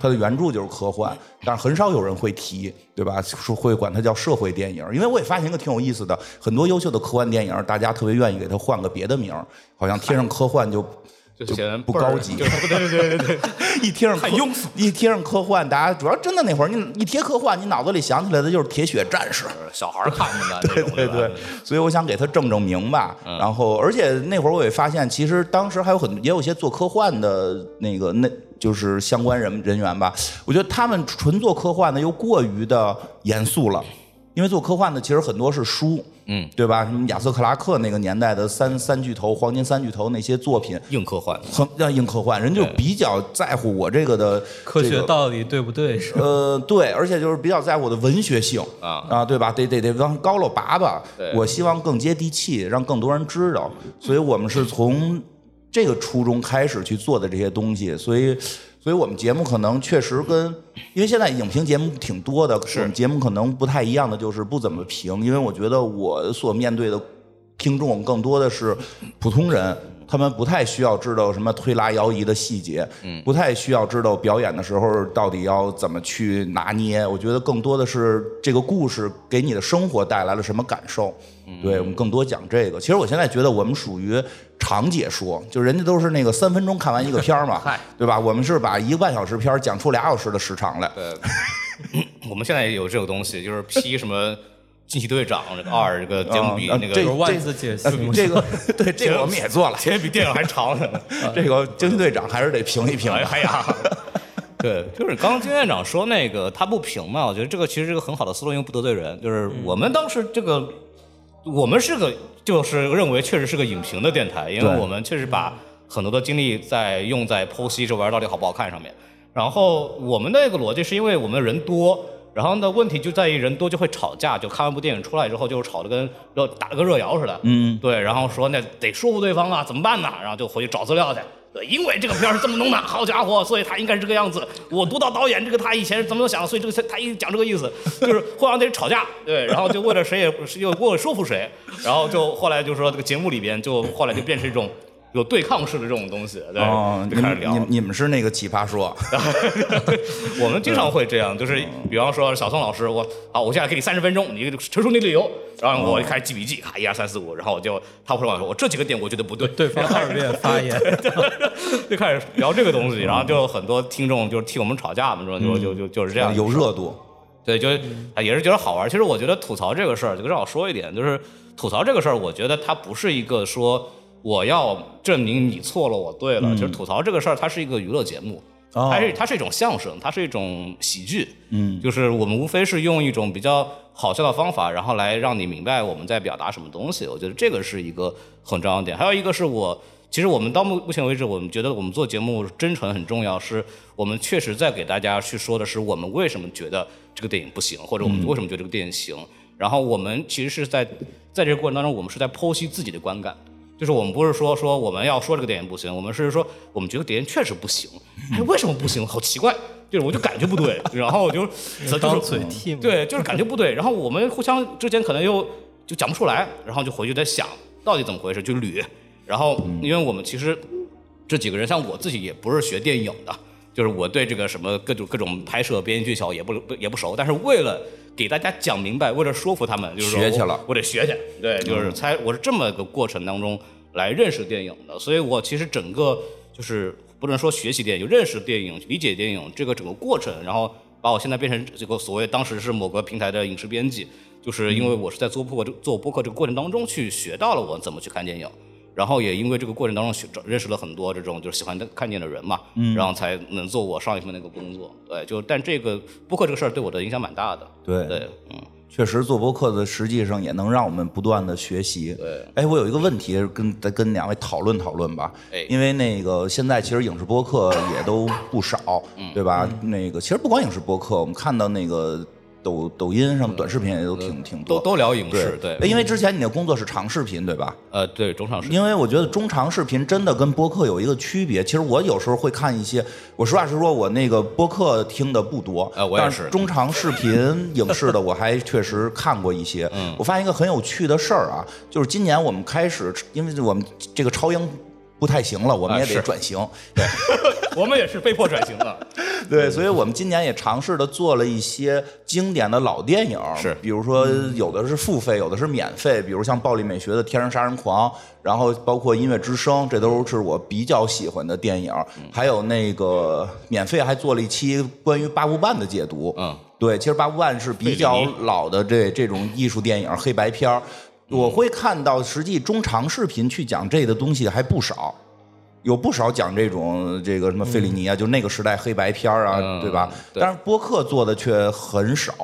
它的原著就是科幻，但是很少有人会提，对吧？说会管它叫社会电影，因为我也发现一个挺有意思的，很多优秀的科幻电影，大家特别愿意给它换个别的名儿，好像贴上科幻就。就显得不高级，对对对对对，[LAUGHS] 一贴上太庸俗，一贴上科幻，大家主要真的那会儿，你一贴科幻，你脑子里想起来的就是铁血战士，小孩看的 [LAUGHS] 对对对，所以我想给他正正名吧。然后，而且那会儿我也发现，其实当时还有很也有些做科幻的那个那就是相关人人员吧，我觉得他们纯做科幻的又过于的严肃了。因为做科幻的其实很多是书，嗯，对吧？什么亚瑟克拉克那个年代的三三巨头、黄金三巨头那些作品，硬科幻，很要硬科幻，人就比较在乎我这个的科学道理对不对？是呃，对，而且就是比较在乎我的文学性啊啊，对吧？得得得往高了拔拔，我希望更接地气，让更多人知道，所以我们是从这个初衷开始去做的这些东西，所以。所以我们节目可能确实跟，因为现在影评节目挺多的，我们节目可能不太一样的就是不怎么评，因为我觉得我所面对的听众更多的是普通人，他们不太需要知道什么推拉摇移的细节，嗯，不太需要知道表演的时候到底要怎么去拿捏。我觉得更多的是这个故事给你的生活带来了什么感受。对我们更多讲这个。其实我现在觉得我们属于长解说，就人家都是那个三分钟看完一个片儿嘛，对吧？我们是把一个半小时片儿讲出俩小时的时长来。对，[LAUGHS] 我们现在也有这个东西，就是批什么惊奇队长这个二这个节目比那个这万字解析，这个 [LAUGHS] 对这个我们也做了，其实比电影还长呢。[LAUGHS] 这个惊奇队长还是得评一评。哎呀，对，就是刚刚金院长说那个他不评嘛，我觉得这个其实是个很好的思路，因为不得罪人。就是我们当时这个。我们是个，就是认为确实是个影评的电台，因为我们确实把很多的精力在用在剖析这玩意儿到底好不好看上面。然后我们那个逻辑是因为我们人多，然后呢问题就在于人多就会吵架，就看完部电影出来之后就吵得跟热打了个热窑似的。嗯，对，然后说那得说服对方啊，怎么办呢？然后就回去找资料去。因为这个片儿是这么弄的，好家伙，所以他应该是这个样子。我读到导演这个，他以前是怎么想，所以这个他一讲这个意思，就是互相得吵架，对，然后就为了谁也又为了说服谁，然后就后来就说这个节目里边就后来就变成一种。有对抗式的这种东西，对，就开始聊。你你们是那个奇葩说，[LAUGHS] 我们经常会这样，就是比方说小宋老师，我好，我现在给你三十分钟，你陈述你的理由，然后我开始记笔记，咔一二三四五，然后我就他会说，我这几个点我觉得不对，对方二遍发言，[LAUGHS] 就开始聊这个东西，然后就很多听众就替我们吵架嘛，就就就就是这样，有热度，对，就也是觉得好玩。其实我觉得吐槽这个事儿，就让我说一点，就是吐槽这个事儿，我觉得它不是一个说。我要证明你错了，我对了。就是吐槽这个事儿，它是一个娱乐节目，它是它是一种相声，它是一种喜剧。嗯，就是我们无非是用一种比较好笑的方法，然后来让你明白我们在表达什么东西。我觉得这个是一个很重要的点。还有一个是我，其实我们到目目前为止，我们觉得我们做节目真诚很重要，是我们确实在给大家去说的是我们为什么觉得这个电影不行，或者我们为什么觉得这个电影行。然后我们其实是在在这个过程当中，我们是在剖析自己的观感。就是我们不是说说我们要说这个电影不行，我们是说我们觉得电影确实不行。哎，为什么不行？好奇怪，就是我就感觉不对，[LAUGHS] 然后我就当嘴替对，就是感觉不对。然后我们互相之间可能又就讲不出来，然后就回去再想到底怎么回事，就捋。然后因为我们其实这几个人，像我自己也不是学电影的，就是我对这个什么各种各种拍摄、编剧小也不也不熟，但是为了。给大家讲明白，为了说服他们，就是学去了，我得学去。对，就是才我是这么个过程当中来认识电影的，所以我其实整个就是不能说学习电影，就认识电影、理解电影这个整个过程，然后把我现在变成这个所谓当时是某个平台的影视编辑，就是因为我是在做播客这做播客这个过程当中去学到了我怎么去看电影。然后也因为这个过程当中学认识了很多这种就是喜欢看见的人嘛，嗯，然后才能做我上一份那个工作，对，就但这个播客这个事儿对我的影响蛮大的，对。对，嗯，确实做播客的实际上也能让我们不断的学习。对，哎，我有一个问题跟再跟两位讨论讨论吧，哎。因为那个现在其实影视播客也都不少，嗯。对吧？那个其实不光影视播客，我们看到那个抖抖音上短视频也都挺挺多，都都聊影视，对，对，因为之前你的工作是长视频，对吧？呃，对，中长视频，因为我觉得中长视频真的跟播客有一个区别。其实我有时候会看一些，我实话实说，我那个播客听的不多，呃我也但是中长视频 [LAUGHS] 影视的我还确实看过一些。嗯我发现一个很有趣的事儿啊，就是今年我们开始，因为我们这个超英不太行了，我们也得转型。[LAUGHS] [LAUGHS] 我们也是被迫转型的，[LAUGHS] 对，所以我们今年也尝试的做了一些经典的老电影，是。比如说有的是付费，有的是免费，比如像暴力美学的《天生杀人狂》，然后包括《音乐之声》，这都是我比较喜欢的电影。还有那个免费还做了一期关于八部半的解读，嗯，对，其实八部半是比较老的这这种艺术电影黑白片儿，我会看到实际中长视频去讲这个东西还不少。有不少讲这种这个什么费里尼啊，就那个时代黑白片儿啊，嗯对吧？对但是播客做的却很少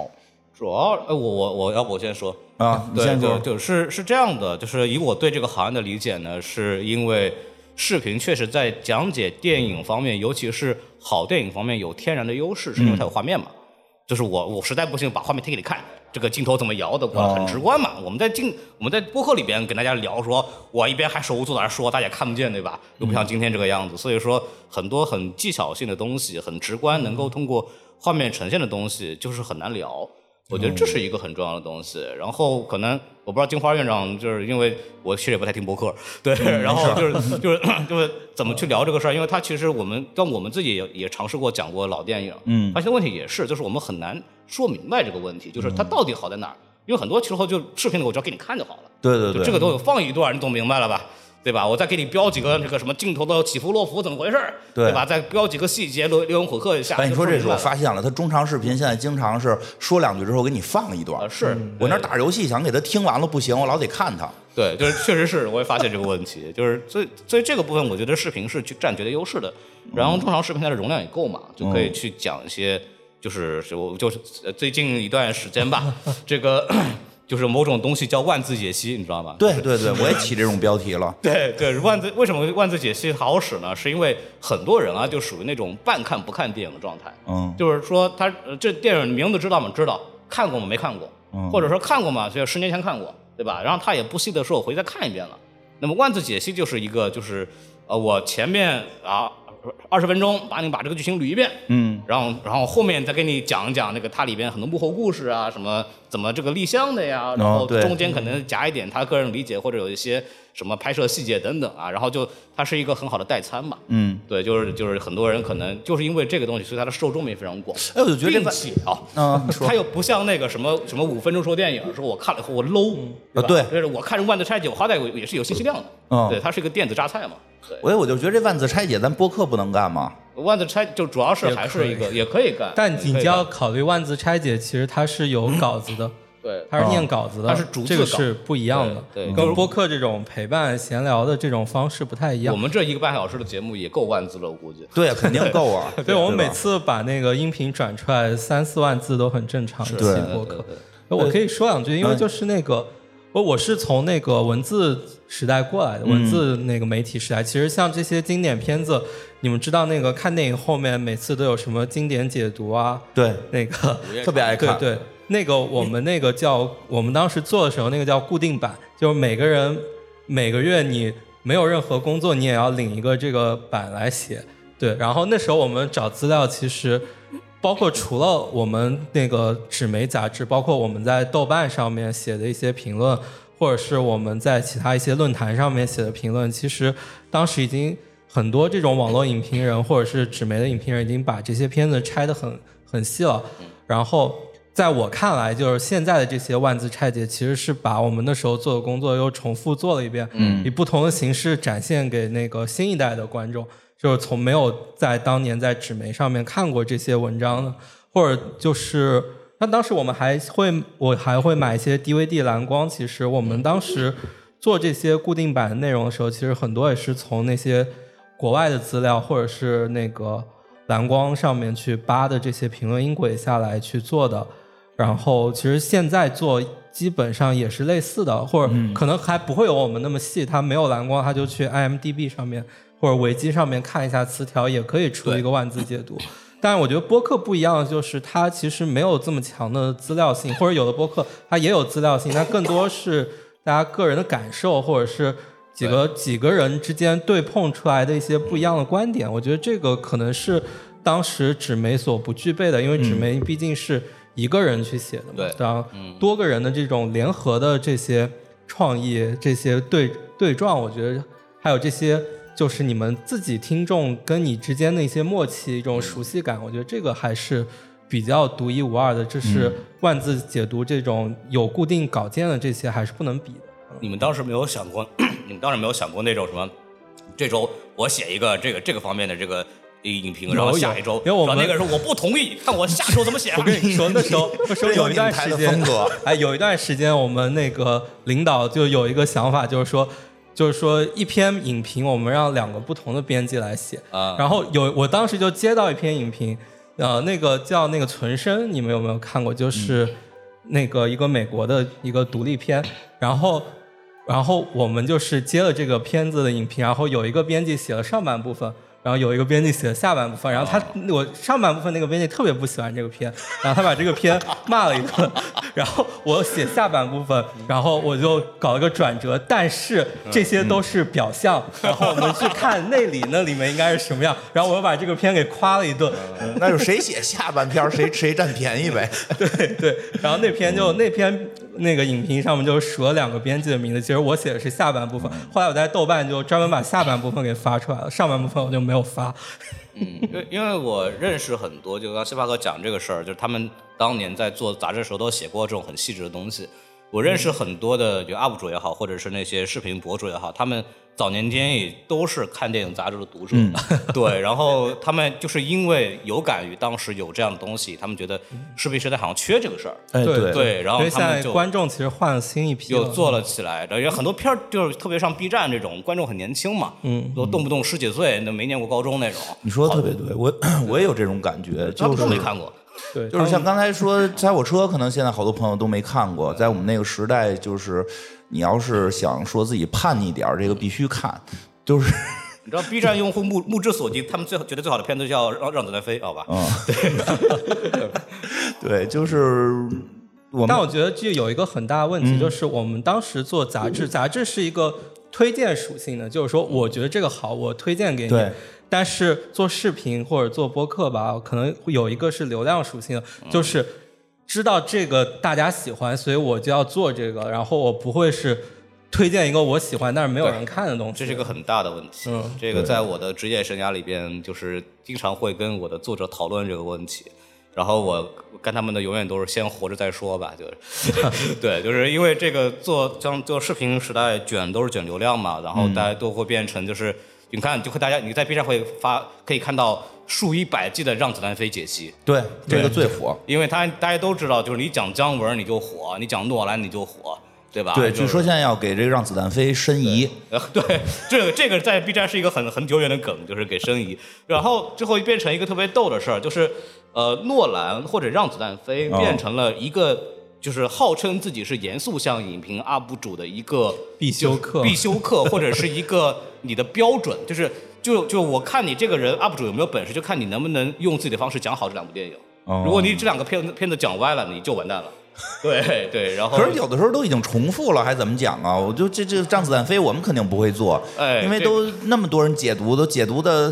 主要，呃，我我我要不我先说，啊。你先说，就是是这样的，就是以我对这个行业的理解呢，是因为视频确实在讲解电影方面，尤其是好电影方面有天然的优势，是因为它有画面嘛。就是我我实在不行把画面贴给你看，这个镜头怎么摇的，哦很直观嘛。我们在镜我们在播客里边跟大家聊说，我一边还手舞足蹈说，大家看不见对吧？又不像今天这个样子，所以说很多很技巧性的东西，很直观，能够通过画面呈现的东西，就是很难聊。我觉得这是一个很重要的东西。然后可能我不知道金花院长，就是因为我其实也不太听博客，对，[LAUGHS] 然后就是就是就是怎么去聊这个事儿，因为他其实我们但我们自己也也尝试过讲过老电影，嗯发现问题也是，就是我们很难说明白这个问题，就是它到底好在哪儿。因为很多时候就视频里我只要给你看就好了，对对对，这个都有放一段，你总明白了吧？对吧？我再给你标几个那个什么镜头的起伏落伏怎么回事儿，对吧？再标几个细节，留留言混合一下。哎，你说这是我发现了，他中长视频现在经常是说两句之后给你放一段啊，。是我那打游戏想给他听完了不行，我老得看他。对，就是确实是，我也发现这个问题，[LAUGHS] 就是所以所以这个部分，我觉得视频是去占绝对优势的。然后中长视频它的容量也够嘛，就可以去讲一些，就是是我就是呃最近一段时间吧，[LAUGHS] 这个就是某种东西叫万字解析，你知道吗？对对对，我也起这种标题了。[LAUGHS] 对对，万字为什么万字解析好使呢？是因为很多人啊，就属于那种半看不看电影的状态。嗯就是说他呃这电影名字知道吗？知道，看过吗？没看过，嗯或者说看过吗？就十年前看过，对吧？然后他也不稀得说，我回去再看一遍了。那么万字解析就是一个，就是呃，我前面啊二十分钟把你把这个剧情捋一遍，嗯，然后然后后面再给你讲一讲那个它里边很多幕后故事啊，什么怎么这个立项的呀，然后中间可能夹一点他个人理解或者有一些什么拍摄细节等等啊，然后就它是一个很好的代餐嘛。嗯，对，就是就是很多人可能就是因为这个东西，所以它的受众面非常广。哎，我就觉得并且啊，嗯它又不像那个什么什么五分钟说电影，说我看了以后我 low，对就是我看着万字拆解，我好歹也是有信息量的。嗯对，它是一个电子榨菜嘛。对，我我就觉得这万字拆解咱播客不能干吗？万字拆就主要是还是一个也可以干，但你就要考虑万字拆解，其实它是有稿子的，对它是念稿子的，它是逐字稿这个是不一样的，跟播客这种陪伴闲聊的这种方式不太一样。我们这一个半小时的节目也够万字了，我估计。对，肯定够啊。[LAUGHS] 对，我们每次把那个音频转出来三四万字都很正常，一期对播客。我可以说两句，因为嗯就是那个，我我是从那个文字时代过来的，文字那个媒体时代。其实像这些经典片子，你们知道那个看电影后面每次都有什么经典解读啊，对，那个特别爱看。对对，那个我们那个叫我们当时做的时候，那个叫固定版，就是每个人每个月你没有任何工作，你也要领一个这个版来写。对，然后那时候我们找资料，其实包括除了我们那个纸媒杂志，包括我们在豆瓣上面写的一些评论，或者是我们在其他一些论坛上面写的评论，其实当时已经很多这种网络影评人或者是纸媒的影评人已经把这些片子拆得很很细了。然后在我看来，就是现在的这些万字拆解，其实是把我们那时候做的工作又重复做了一遍，嗯，以不同的形式展现给那个新一代的观众，就是从没有在当年在纸媒上面看过这些文章的，或者就是那当时我们还会，我还会买一些 DVD 蓝光。其实我们当时做这些固定版的内容的时候，其实很多也是从那些国外的资料或者是那个蓝光上面去扒的这些评论音轨下来去做的。然后其实现在做基本上也是类似的，或者可能还不会有我们那么细。它没有蓝光，它就去 IMDB 上面或者维基上面看一下词条，也可以出一个万字解读。但是我觉得播客不一样，就是它其实没有这么强的资料性，或者有的播客它也有资料性，但更多是大家个人的感受，或者是几个几个人之间对碰出来的一些不一样的观点。我觉得这个可能是当时纸媒所不具备的，因为纸媒毕竟是一个人去写的嘛，对然后多个人的这种联合的这些创意、这些对对撞，我觉得还有这些。就是你们自己听众跟你之间的一些默契、一种熟悉感，我觉得这个还是比较独一无二的。这是万字解读这种有固定稿件的这些还是不能比的。你们当时没有想过，[CLEARS THROAT] 你们当时没有想过那种什么，这周我写一个这个这个方面的这个影评，然后下一周，因为我们然后那个时候我不同意，看我下周怎么写啊。我跟你说，那时候那时候有一段时间哎，有一段时间我们那个领导就有一个想法，就是说。就是说，一篇影评我们让两个不同的编辑来写，啊。然后有我当时就接到一篇影评，呃，那个叫那个存身，你们有没有看过？就是那个一个美国的一个独立片，然后然后我们就是接了这个片子的影评，然后有一个编辑写了上半部分，然后有一个编辑写了下半部分，然后他、我上半部分那个编辑特别不喜欢这个片，然后他把这个片骂了一顿，[LAUGHS] 然后我写下半部分，然后我就搞了个转折，但是这些都是表象，然后我们去看内里那里面应该是什么样，[LAUGHS] 然后我又把这个片给夸了一顿，那就谁写下半篇谁谁占便宜呗。[LAUGHS] 对对，然后那篇就那篇那个影评上面就数了两个编辑的名字，其实我写的是下半部分，后来我在豆瓣就专门把下半部分给发出来了，上半部分我就没有发。因为因为我认识很多，就刚西巴克讲这个事儿，就是他们当年在做杂志的时候都写过这种很细致的东西。我认识很多的就 UP 主也好，或者是那些视频博主也好，他们早年间也都是看电影杂志的读者，[LAUGHS] [LAUGHS] 对，然后他们就是因为有感于当时有这样的东西，他们觉得视频时代好像缺这个事儿，哎，对。对，然后现在他们就观众其实换了新一批，又做了起来，然后有很多片儿就是特别上 B 站这种，观众很年轻嘛，嗯，都动不动十几岁，那没念过高中那种。你说的特别对，我 [CLEARS THROAT] 我也有这种感觉，就是没看过，对，就是像刚才说拆火车，可能现在好多朋友都没看过，在我们那个时代，就是你要是想说自己叛逆点儿，这个必须看，就是 [LAUGHS] 你知道 B 站用户目目之所及，他们最好觉得最好的片子叫《让让子弹飞》，好吧？嗯，对，[LAUGHS] 对就是我们但我觉得这有一个很大的问嗯。题，就是我们当时做杂志，杂志是一个推荐属性的，就是说我觉得这个好，我推荐给你。对。但是做视频或者做播客吧，可能会有一个是流量属性的，就是知道这个大家喜欢，所以我就要做这个，然后我不会是推荐一个我喜欢但是没有人看的东西。这是一个很大的问题。嗯这个在我的职业生涯里边，就是经常会跟我的作者讨论这个问题。然后我跟他们的永远都是先活着再说吧，就是，[LAUGHS] 对，就是因为这个做像做视频时代卷都是卷流量嘛，然后大家都会变成就是，你看就会大家你在 B 站会发可以看到数以百计的让子弹飞解析，对这个最火。因为他大家都知道，就是你讲姜文你就火，你讲诺兰你就火，对吧？对，就是据说现在要给这个让子弹飞申遗，呃，[LAUGHS] 对，这个这个在 B 站是一个很很久远的梗，就是给申遗，然后最后变成一个特别逗的事儿，就是呃，诺兰或者让子弹飞哦变成了一个。就是号称自己是严肃向影评 UP 主的一个必修课必修课或者是一个你的标准，[LAUGHS] 就是就就我看你这个人 UP 主有没有本事，就看你能不能用自己的方式讲好这两部电影。哦如果你这两个片子片子讲歪了，你就完蛋了。[LAUGHS] 对对，然后可是有的时候都已经重复了，还怎么讲啊？我就这这让子弹飞，我们肯定不会做，哎因为都那么多人解读，都解读的，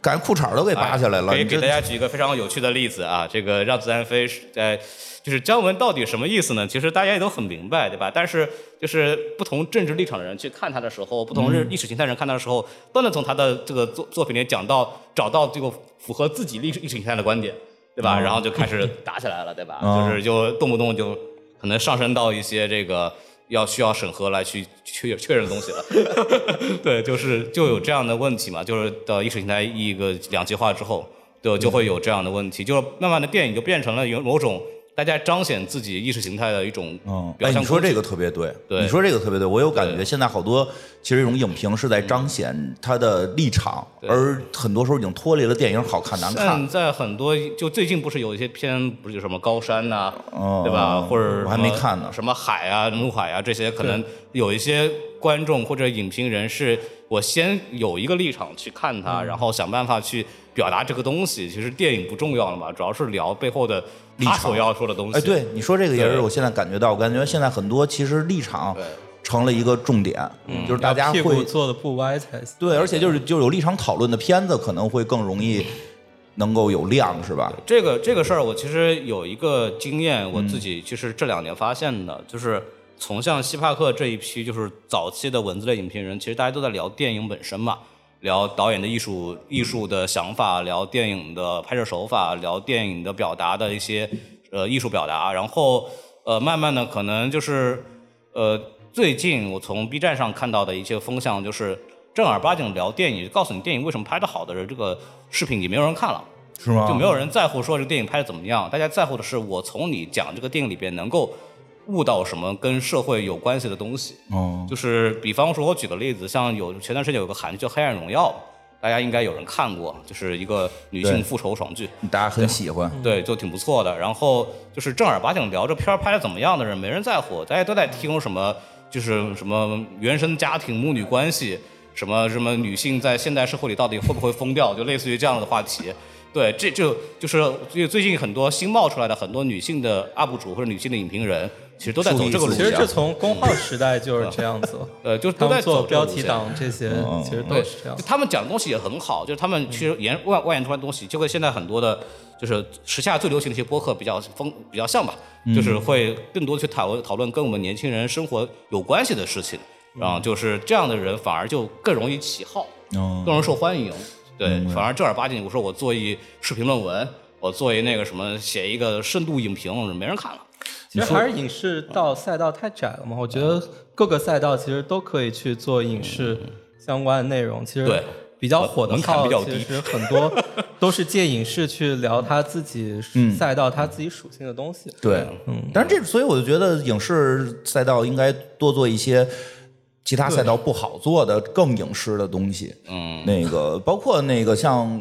感觉裤衩都给扒下来了。可以给大家举一个非常有趣的例子啊，这个让子弹飞是在。就是姜文到底什么意思呢？其实大家也都很明白，对吧？但是就是不同政治立场的人去看他的时候，不同嗯意识形态人看他的时候，都能从他的这个作作品里讲到找到这个符合自己历史意识形态的观点，对吧？哦然后就开始打起来了，对吧？哦就是就动不动就可能上升到一些这个要需要审核来去确确认的东西了。[LAUGHS] 对，就是就有这样的问题嘛，就是到意识形态一个两极化之后，对就会有这样的问题，就是慢慢的电影就变成了有某种大家彰显自己意识形态的一种嗯，表哎，象工具。你说这个特别对，对你说这个特别对，我有感觉，现在好多其实这种影评是在彰显他的立场，而很多时候已经脱离了电影好看难看现。在很多就最近不是有一些片，不是有什么高山呐、哦对吧？或者我还没看呢什么海啊、怒海啊这些，可能有一些观众或者影评人是，我先有一个立场去看嗯它，然后想办法去表达这个东西。其实电影不重要了嘛，主要是聊背后的他所要说的东西。哎，对，你说这个也是我现在感觉到，我感觉现在很多其实立场对成了一个重点，就是大家会做的不歪才行。对，而且就是就是有立场讨论的片子可能会更容易能够有量，是吧？这个这个事儿，我其实有一个经验，我自嗯己其实这两年发现的，就是从像希帕克这一批，就是早期的文字类影评人，其实大家都在聊电影本身嘛，聊导演的艺术艺术的想法，聊电影的拍摄手法，聊电影的表达的一些呃艺术表达，然后呃慢慢的可能就是呃最近我从 B 站上看到的一些风向，就是正儿八经聊电影，告诉你电影为什么拍得好的人，这个视频已经没有人看了。是吗？就没有人在乎说这个电影拍的怎么样，大家在乎的是我从你讲这个电影里边能够悟到什么跟社会有关系的东西。哦，就是比方说，我举个例子，像有前段时间有个韩剧叫《黑暗荣耀》，大家应该有人看过，就是一个女性复仇爽剧，大家很喜欢。对，就挺不错的。然后就是正儿八经聊这片儿拍的怎么样的人，没人在乎，大家都在听什么，就是什么原生家庭、母女关系，什么什么女性在现代社会里到底会不会疯掉，就类似于这样的话题。对，这就就是最最近很多新冒出来的很多女性的 UP 主或者女性的影评人，其实都在走这个路其实这。从公号时代就是这样子了，呃，就他都在们做标题党这些嗯其实都是这样就。他们讲的东西也很好，就是他们其实研外外延出来的东西，就跟现在很多的，就是时下最流行的一些播客比较风比较像吧，就是会更多去讨论讨论跟我们年轻人生活有关系的事情，然后就是这样的人反而就更容易起号，哦更容易受欢迎。对，反而正儿八经，我说我做一视频论文，我做一那个什么写一个深度影评，没人看了。其实还是影视到赛道太窄了嘛，我觉得各个赛道其实都可以去做影视相关的内容。其实对比较火的号，比较低其实很多都是借影视去聊他自己 [LAUGHS] 嗯赛道、他自己属性的东西。对，嗯，但是这所以我就觉得影视赛道应该多做一些其他赛道不好做的更影视的东西。嗯，那个包括那个像。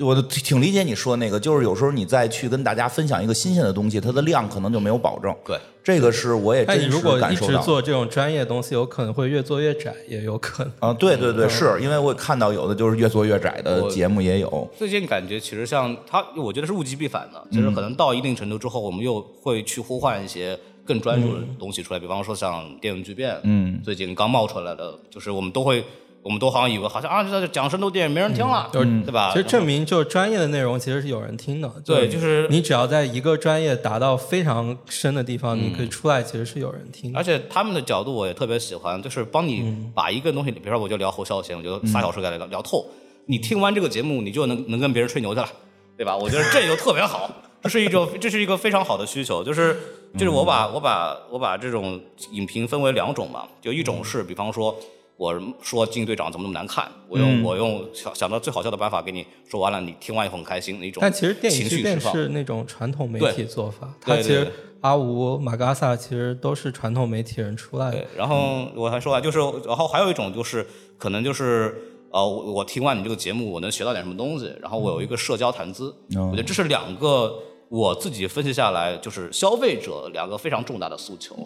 我挺挺理解你说那个，就是有时候你再去跟大家分享一个新鲜的东西，它的量可能就没有保证。对，这个是我也但真实你如果一感受到。直做这种专业的东西，有可能会越做越窄，也有可能。啊，对对对，是因为我看到有的就是越做越窄的节目也有。最近感觉其实像它，我觉得是物极必反的。就是可能到一定程度之后，我们又会去呼唤一些更专注的东西出来，比方说像电影巨变，嗯，最近刚冒出来的，就是我们都会，我们都好像以为好像啊，这讲深度电影没人听了，对吧？其实证明就是专业的内容其实是有人听的。对就是你只要在一个专业达到非常深的地方，你可以出来，其实是有人听的。而且他们的角度我也特别喜欢，就是帮你把一个东西，比如说我就聊侯孝贤，我就仨小时给他聊聊透。你听完这个节目，你就能能跟别人吹牛去了，对吧？我觉得这就特别好，这是一种这是一个非常好的需求，就是就是我把我把我把这种影评分为两种嘛，就一种是比方说。我说《惊奇队长》怎么那么难看？我用、我用想想到最好笑的办法给你说完了，你听完以后很开心的一种但其实电影巨变情绪。是那种传统媒体做法，对它其实阿吴、马嘎萨其实都是传统媒体人出来的对。，然后我还说啊，就是然后还有一种就是可能就是呃，我我听完你这个节目，我能学到点什么东西，然后我有一个社交谈资，我觉得这是两个我自己分析下来，就是消费者两个非常重大的诉求，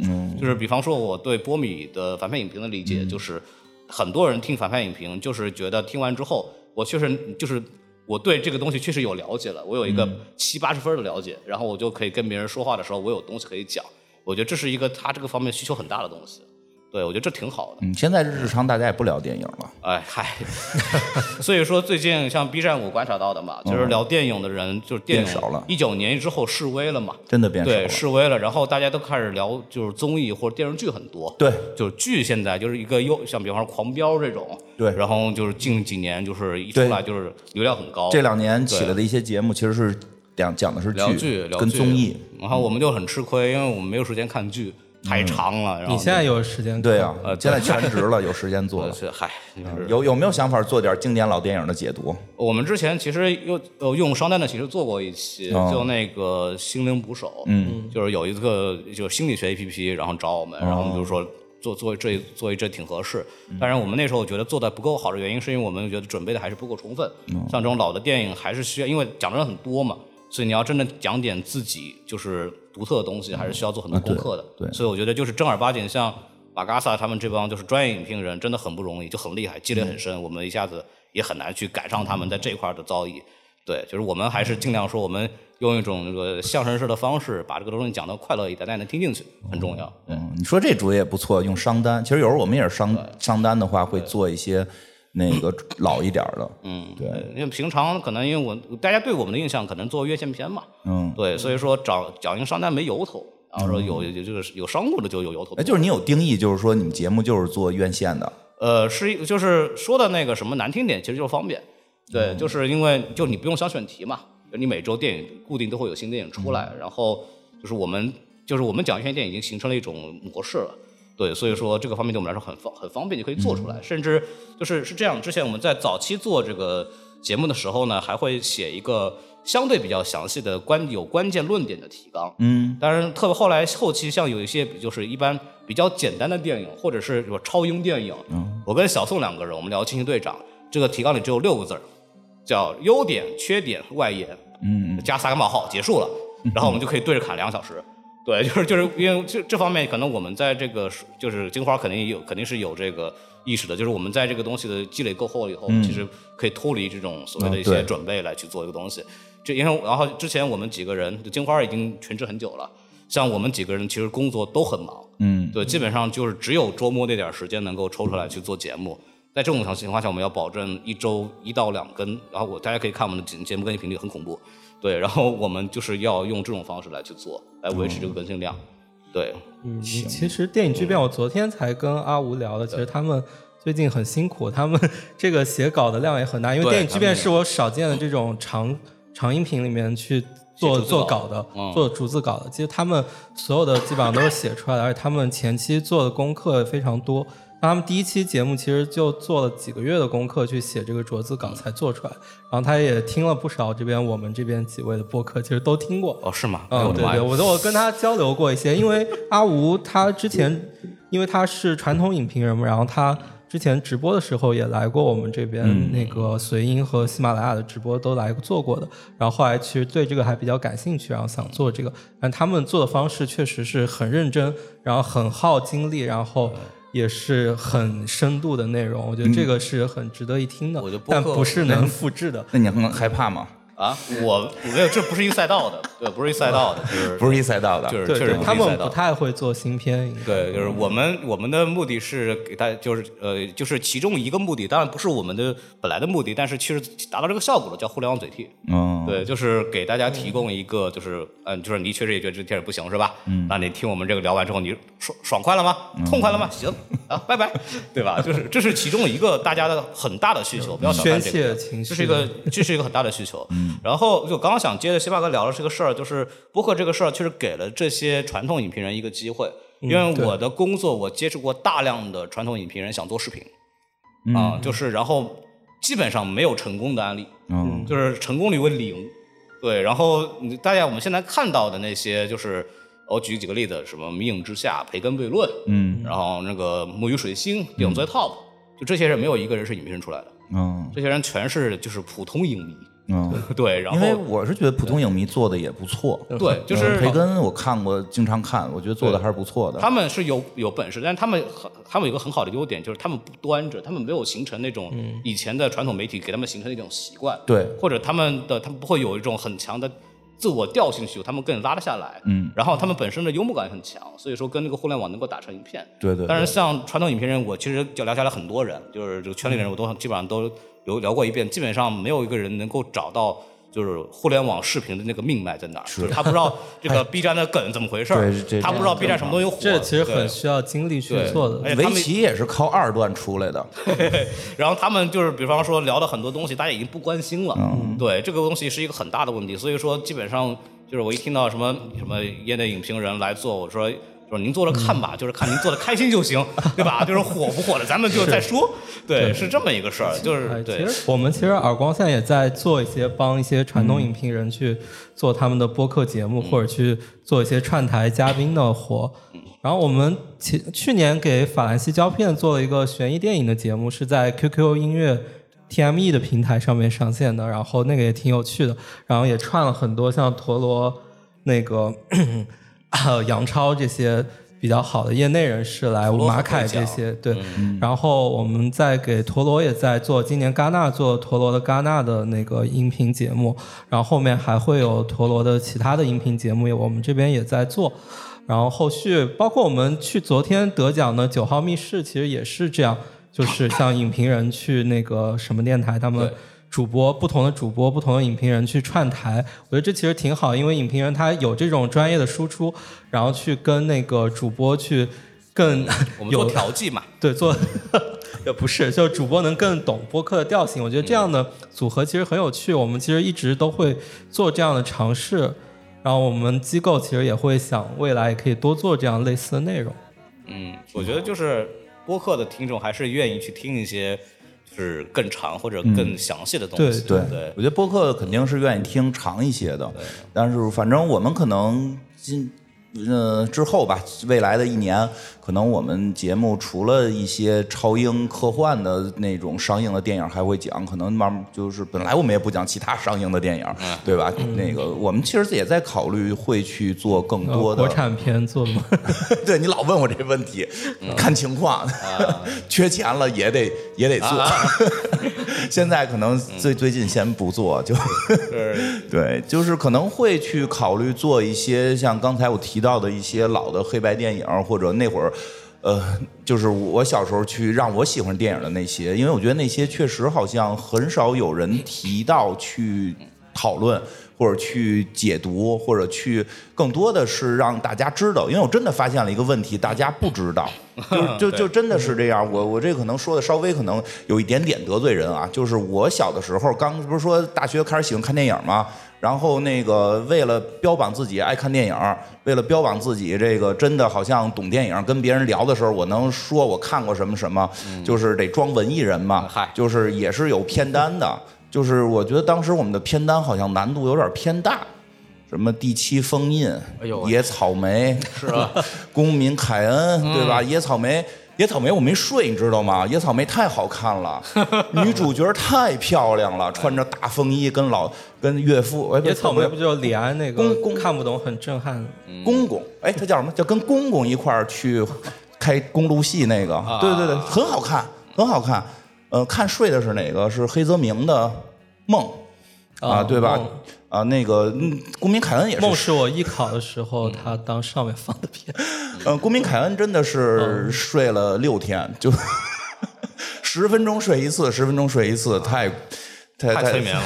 就是比方说我对波米的反派影评的理解，就是很多人听反派影评，就是觉得听完之后，我确实就是。我对这个东西确实有了解了，我有一个七八十分的了解，然后我就可以跟别人说话的时候，我有东西可以讲。我觉得这是一个他这个方面需求很大的东西。对，我觉得这挺好的。嗯，现在日常大家也不聊电影了。哎嗨，[LAUGHS] 所以说最近像 B 站我观察到的嘛，就是聊电影的人就是电影变少了一九年之后示威了嘛，真的变少了对，示威了，然后大家都开始聊就是综艺或者电视剧很多。对，就是剧现在就是一个又，像比方说《狂飙》这种，对然后就是近几年就是一出来就是流量很高，这两年起来的一些节目，其实是讲讲的是聊剧聊剧跟综艺。然后我们就很吃亏，因为我们没有时间看剧，太长了。然后你现在有时间看？对啊，呃现在全职了，[LAUGHS] 有时间做了。[LAUGHS] 嗨，有有没有想法做点经典老电影的解读？我们之前其实用呃用商单的形式做过一期，哦就那个心灵捕手，嗯，就是有一个就是心理学 APP，然后找我们，然后我们就哦说做做这做一这挺合适。嗯当然我们那时候觉得做的不够好的原因，是因为我们觉得准备的还是不够充分。嗯像这种老的电影还是需要，因为讲的人很多嘛，所以你要真的讲点自己就是独特的东西，还是需要做很多功课的。嗯对对所以我觉得就是正儿八经像马嘎萨他们这帮就是专业影评人，真的很不容易，就很厉害，积累很深，我们一下子也很难去赶上他们在这一块儿的造诣。对，就是我们还是尽量说，我们用一种那个相声式的方式，把这个东西讲得快乐一点，大家能听进去，很重要。嗯，你说这主意也不错，用商单。其实有时候我们也是商商单的话，会做一些那个老一点的。嗯，对因为平常可能因为我大家对我们的印象可能做院线片嘛，嗯，对，所以说找讲一个商单没由头，然后说有有就是有商务的就有由头。哎，就是你有定义，就是说你们节目就是做院线的。呃，是一就是说的那个什么难听点，其实就是方便。对，就是因为就你不用想选题嘛，你每周电影固定都会有新电影出来，然后就是我们就是我们讲院线电影已经形成了一种模式了。对，所以说这个方面对我们来说很方很方便，就可以做出来。甚至就是是这样，之前我们在早期做这个节目的时候呢，还会写一个相对比较详细的关有关键论点的提纲。嗯，当然，特别后来后期像有一些就是一般比较简单的电影，或者是什么超英电影，嗯我跟小宋两个人，我们聊《惊奇队长》，这个提纲里只有六个字儿，叫优点、缺点、外延，嗯，加三个冒号，结束了，[LAUGHS] 然后我们就可以对着砍两个小时。对，就是就是因为这这方面，可能我们在这个就是金花肯定有肯定是有这个意识的，就是我们在这个东西的积累够厚了以后，其实可以脱离这种所谓的一些准备来去做一个东西。这因为然后之前我们几个人，金花已经全职很久了，像我们几个人其实工作都很忙，嗯，对，基本上就是只有周末那点时间能够抽出来去做节目。在这种情况下，我们要保证一周一到两更，然后我大家可以看我们的节节目更新频率很恐怖，对，然后我们就是要用这种方式来去做，来维持这个更新量，对，嗯，其实电影巨变，我昨天才跟阿吴聊的，其实他们最近很辛苦，他们 [LAUGHS] 这个写稿的量也很大，因为电影巨变是我少见的这种长长音频里面去做做稿的，嗯做逐字稿的。其实他们所有的基本上都是写出来的，而且他们前期做的功课非常多。他们第一期节目其实就做了几个月的功课去写这个逐字稿才做出来，然后他也听了不少这边我们这边几位的播客，其实都听过。哦，是吗？嗯，对对，我都我跟他交流过一些，因为阿吴他之前，因为他是传统影评人嘛，然后他之前直播的时候也来过我们这边、嗯那个随音和喜马拉雅的直播都来做过的，然后后来其实对这个还比较感兴趣，然后想做这个，但他们做的方式确实是很认真，然后很耗精力，然后。也是很深度的内容，我觉得这个是很值得一听的，但不是能复制的。那你很 [LAUGHS] 害怕吗？啊，我我没有，这不是一个赛道的，对，不是一赛道的，就是不是一赛道的，就是确实他们不。太会做新片，对，就是我们我们的目的是给大家，就是呃，就是其中一个目的，当然不是我们的本来的目的，但是其实达到这个效果了，叫互联网嘴替。嗯，对，就是给大家提供一个，就是嗯，就是你确实也觉得这电影不行是吧？嗯，那你听我们这个聊完之后，你爽爽快了吗？痛快了吗？行啊，拜拜，对吧？就是这是其中一个大家的很大的需求，不要小看这个宣泄情绪这是一个这是一个很大的需求。嗯，然后就刚刚想接着西巴哥聊的是个事儿，就是播客这个事儿，确实给了这些传统影评人一个机会，因为我的工作我接触过大量的传统影评人想做视频，啊，就是然后基本上没有成功的案例。嗯就是成功率为零。对，然后大家我们现在看到的那些，就是我举几个例子，什么《迷影之下》《培根悖论》，嗯然后那个《木鱼水星》《电影最 top》，就这些人没有一个人是影评人出来的，嗯这些人全是就是普通影迷。嗯，[LAUGHS] 对，然因为后我是觉得普通影迷做的也不错，对，就是嗯培根我看过，经常看，我觉得做的还是不错的。他们是有有本事，但是他们很他们有一个很好的优点，就是他们不端着，他们没有形成那种以前的传统媒体给他们形成的一种习惯。对或者他们的他们不会有一种很强的自我调性需求，他们更拉得下来。嗯，然后他们本身的幽默感很强，所以说跟那个互联网能够打成一片。对对对但是像传统影评人，我其实就聊下来很多人，就是这个圈里的人，我都基本上都聊聊过一遍，基本上没有一个人能够找到。就是互联网视频的那个命脉在哪儿？就是他不知道 [LAUGHS] 这个 B 站的梗怎么回事儿，他不知道 B 站什么东西火。这其实很需要精力去做的。围棋也是靠二段出来的，[LAUGHS] 然后他们就是，比方说聊的很多东西，大家已经不关心了。对，这个东西是一个很大的问题。所以说，基本上就是我一听到什么什么业内影评人来做，我说就是您坐着看吧，就是看您做的开心就行，[LAUGHS] 对吧？就是火不火的，咱们就再说。对，是这么一个事儿，就是其。实我们其实耳光现在也在做一些帮一些传统影评人去做他们的播客节目，或者去做一些串台嘉宾的活。然后我们去去年给法兰西胶片做了一个悬疑电影的节目，是在 QQ 音乐 TME 的平台上面上线的，然后那个也挺有趣的，然后也串了很多像陀螺那个 [LAUGHS] 杨超这些比较好的业内人士来，马凯这些对，然后我们在给陀螺也在做，今年戛纳做陀螺的戛纳的那个音频节目，然后后面还会有陀螺的其他的音频节目，我们这边也在做。然后后续包括我们去昨天得奖的九号密室，其实也是这样，就是像影评人去那个什么电台，他们对主播不同的主播、不同的影评人去串台，我觉得这其实挺好，因为影评人他有这种专业的输出，然后去跟那个主播去更 [LAUGHS] 我们做有调剂嘛，[LAUGHS] 对做 [LAUGHS] 也不是，就主播能更懂播客的调性，我觉得这样的组合其实很有趣。我们其实一直都会做这样的尝试，然后我们机构其实也会想未来也可以多做这样类似的内容。嗯，我觉得就是播客的听众还是愿意去听一些就是更长或者更详细的东西。对对对。我觉得播客肯定是愿意听长一些的，但是反正我们可能今呃之后吧，未来的一年，可能我们节目除了一些超英科幻的那种上映的电影还会讲，可能慢慢就是本来我们也不讲其他上映的电影，对吧？那个我们其实也在考虑会去做更多的呃国产片做吗？[LAUGHS] 对你老问我这问题，看情况，[LAUGHS] 缺钱了也得也得做。[LAUGHS] 现在可能最最近先不做，就是对，就是可能会去考虑做一些像刚才我提到的一些老的黑白电影，或者那会儿。呃，就是我小时候去让我喜欢电影的那些，因为我觉得那些确实好像很少有人提到去讨论，或者去解读，或者去更多的是让大家知道。因为我真的发现了一个问题，大家不知道，[LAUGHS] 就就就真的是这样。我我这可能说的稍微可能有一点点得罪人啊，就是我小的时候刚不是说大学开始喜欢看电影吗？然后那个为了标榜自己爱看电影，为了标榜自己这个真的好像懂电影，跟别人聊的时候，我能说我看过什么什么，就是得装文艺人嘛，嗨就是也是有片单的。就是我觉得当时我们的片单好像难度有点偏大，什么第七封印、野草莓是吧？[LAUGHS] 公民凯恩对吧？野草莓。野草莓我没睡，你知道吗？野草莓太好看了，[LAUGHS] 女主角太漂亮了，穿着大风衣跟老跟岳父，野草莓不不就李安那个公公看不懂很震撼？公公，哎，他叫什么？叫跟公公一块儿去开公路戏那个，对对对，很好看，很好看。呃，看睡的是哪个？是黑泽明的《梦》啊，啊对吧梦？啊，那个嗯，公民凯恩也是梦是，是我艺考的时候他当上面放的片。呃，公民凯恩真的是睡了六天，就 [LAUGHS] 十分钟睡一次，十分钟睡一次，太太太催眠了。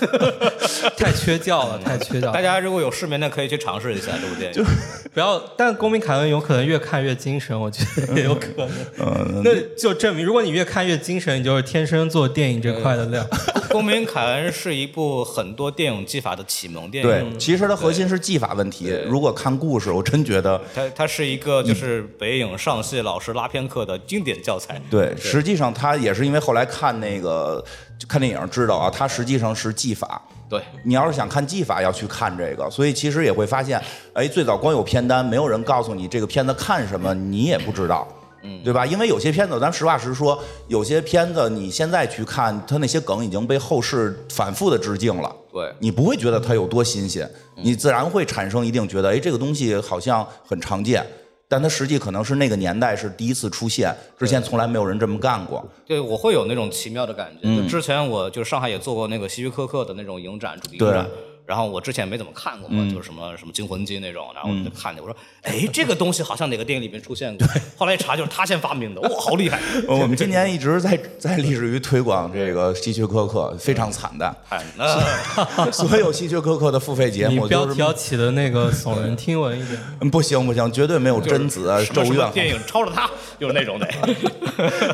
[LAUGHS] 太缺觉了，太缺觉了。大家如果有失眠的，可以去尝试一下这部电影。不要，但公民凯恩有可能越看越精神，我觉得也有可能。嗯那就证明，如果你越看越精神，你就是天生做电影这块的料。[LAUGHS]《公民凯恩》是一部很多电影技法的启蒙电影。对，其实它核心是技法问题。如果看故事，我真觉得它它是一个就是北影上戏老师拉片课的经典教材。对，实际上他也是因为后来看那个就看电影知道啊，它实际上是技法。对，你要是想看技法，要去看这个，所以其实也会发现，哎，最早光有片单，没有人告诉你这个片子看什么，你也不知道，嗯，对吧？因为有些片子，咱实话实说，有些片子你现在去看，它那些梗已经被后世反复的致敬了，对你不会觉得它有多新鲜，你自然会产生一定觉得，哎，这个东西好像很常见。但它实际可能是那个年代是第一次出现，之前从来没有人这么干过。对，我会有那种奇妙的感觉。就之前我就上海也做过那个希区柯克的那种影展，主题影展。然后我之前没怎么看过嘛，就是什么什么惊魂记那种，然后我就看见，我说，哎，这个东西好像哪个电影里面出现过。[LAUGHS] 后来一查，就是他先发明的，哇，好厉害！[LAUGHS] 我们今年一直在在立志于推广这个希区柯克，非常惨淡。哎，那所 [LAUGHS] 有希区柯克的付费节目就是标题要起的那个耸人听闻一点。嗯不行不行，绝对没有贞子啊、咒怨。电影抄了他，就是那种的。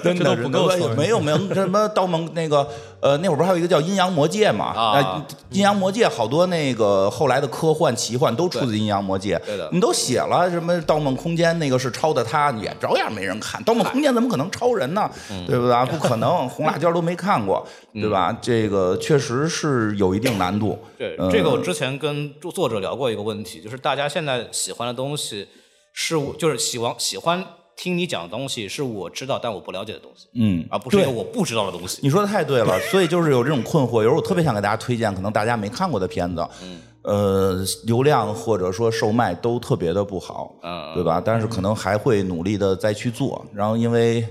真的不够没有没有什么盗梦那个呃，那会儿不是还有一个叫阴阳魔界嘛？啊呃阴阳魔界好多那个后来的科幻奇幻都出自阴阳魔界。对的你都写了什么《盗梦空间》那个是抄的他，也照样没人看。《盗梦空间》怎么可能抄人呢？对不对吧？[LAUGHS] 不可能，红辣椒都没看过，对吧？这个确实是有一定难度。对，嗯这个我之前跟作作者聊过一个问题，就是大家现在喜欢的东西是我，就是喜欢喜欢听你讲的东西是我知道但我不了解的东西，嗯，而不是一个我不知道的东西。你说的太对了，[LAUGHS] 所以就是有这种困惑。有时候我特别想给大家推荐，可能大家没看过的片子，嗯呃，流量或者说售卖都特别的不好，嗯对吧？但是可能还会努力的再去做，然后因为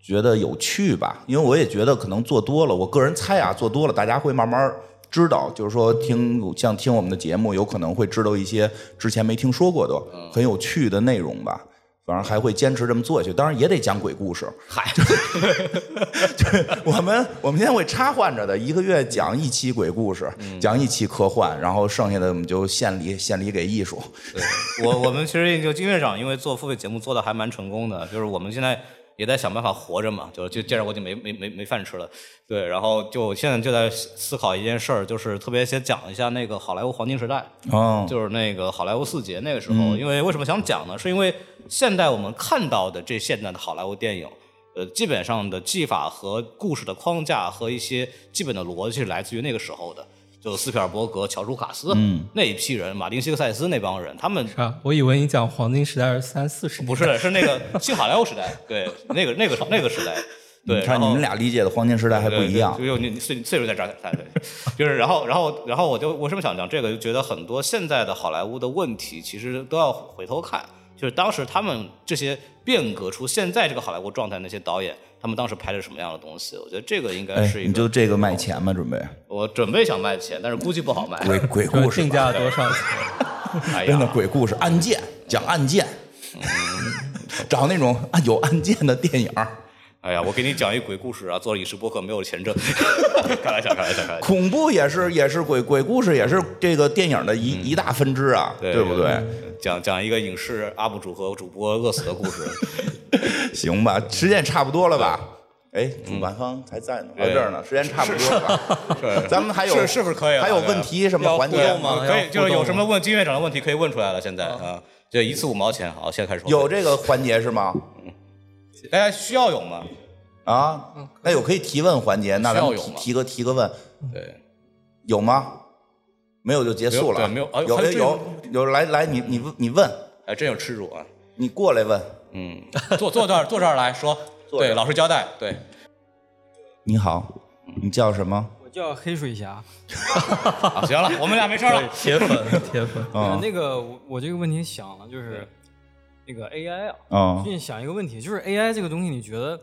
觉得有趣吧，因为我也觉得可能做多了，我个人猜啊，做多了大家会慢慢知道，就是说听像听我们的节目，有可能会知道一些之前没听说过的很有趣的内容吧。反正还会坚持这么做下去，当然也得讲鬼故事。嗨，[LAUGHS] 我们我们现在会插换着的，一个月讲一期鬼故事，讲一期科幻，然后剩下的我们就献礼献礼给艺术。对我我们其实就金院长，因为做付费节目做的还蛮成功的，就是我们现在也在想办法活着嘛，就就既然我已经没没没没饭吃了，对，然后就现在就在思考一件事儿，就是特别想讲一下那个好莱坞黄金时代，哦，就是那个好莱坞四杰那个时候，因为为什么想讲呢？是因为现代我们看到的这现代的好莱坞电影，呃，基本上的技法和故事的框架和一些基本的逻辑是来自于那个时候的，就斯皮尔伯格、乔舒卡斯、那一批人，马丁西克塞斯那帮人，他们是吧？我以为你讲黄金时代是三四十年，不是，是那个新好莱坞时代，[LAUGHS] 对，那个那个那个时代，对，你看你们俩理解的黄金时代还不一样。就你你岁岁数在这儿，对对，就是然后然后然后我就为什么想讲这个，就觉得很多现在的好莱坞的问题，其实都要回头看，就是当时他们这些变革出现在这个好莱坞状态那些导演，他们当时拍的什么样的东西？我觉得这个应该哎，是一个，你就这个卖钱吗？准备我准备想卖钱，但是估计不好卖。鬼 [LAUGHS] 鬼故事，定价多少钱？哎真的，鬼故事，案件讲案件，[LAUGHS] 找那种啊有案件的电影儿。哎呀，我给你讲一鬼故事啊，做影视播客没有钱挣，[LAUGHS] 开玩笑，开玩笑，开玩笑。恐怖也是也是鬼鬼故事也是这个电影的一、一大分支啊，对不对？讲讲一个影视 UP 主和主播饿死的故事。[LAUGHS] 行吧，时间也差不多了吧？哎，主办方还在呢，在这儿呢，时间差不多了吧？是咱们还有是是不是可以了还有问题什么要环节吗可以，就是有什么问金院长的问题可以问出来了。现在啊，就一次五毛钱。好，现在开始有这个环节是吗？大家需要有吗？啊，那有可以提问环节，那咱们需要有提提个提个问，对，有吗？没有就结束了。没有没有啊有有来来，你你你问，哎，真有耻辱啊！你过来问。嗯，坐坐这儿，坐这儿来说，[LAUGHS] 对，老实交代，对。你好，你叫什么？我叫黑水侠。[LAUGHS] 啊，行了，我们俩没事了。[LAUGHS] 铁粉，铁粉。啊那个我我这个问题想了，就是那个 AI 啊，啊最近想一个问题，就是 AI 这个东西，你觉得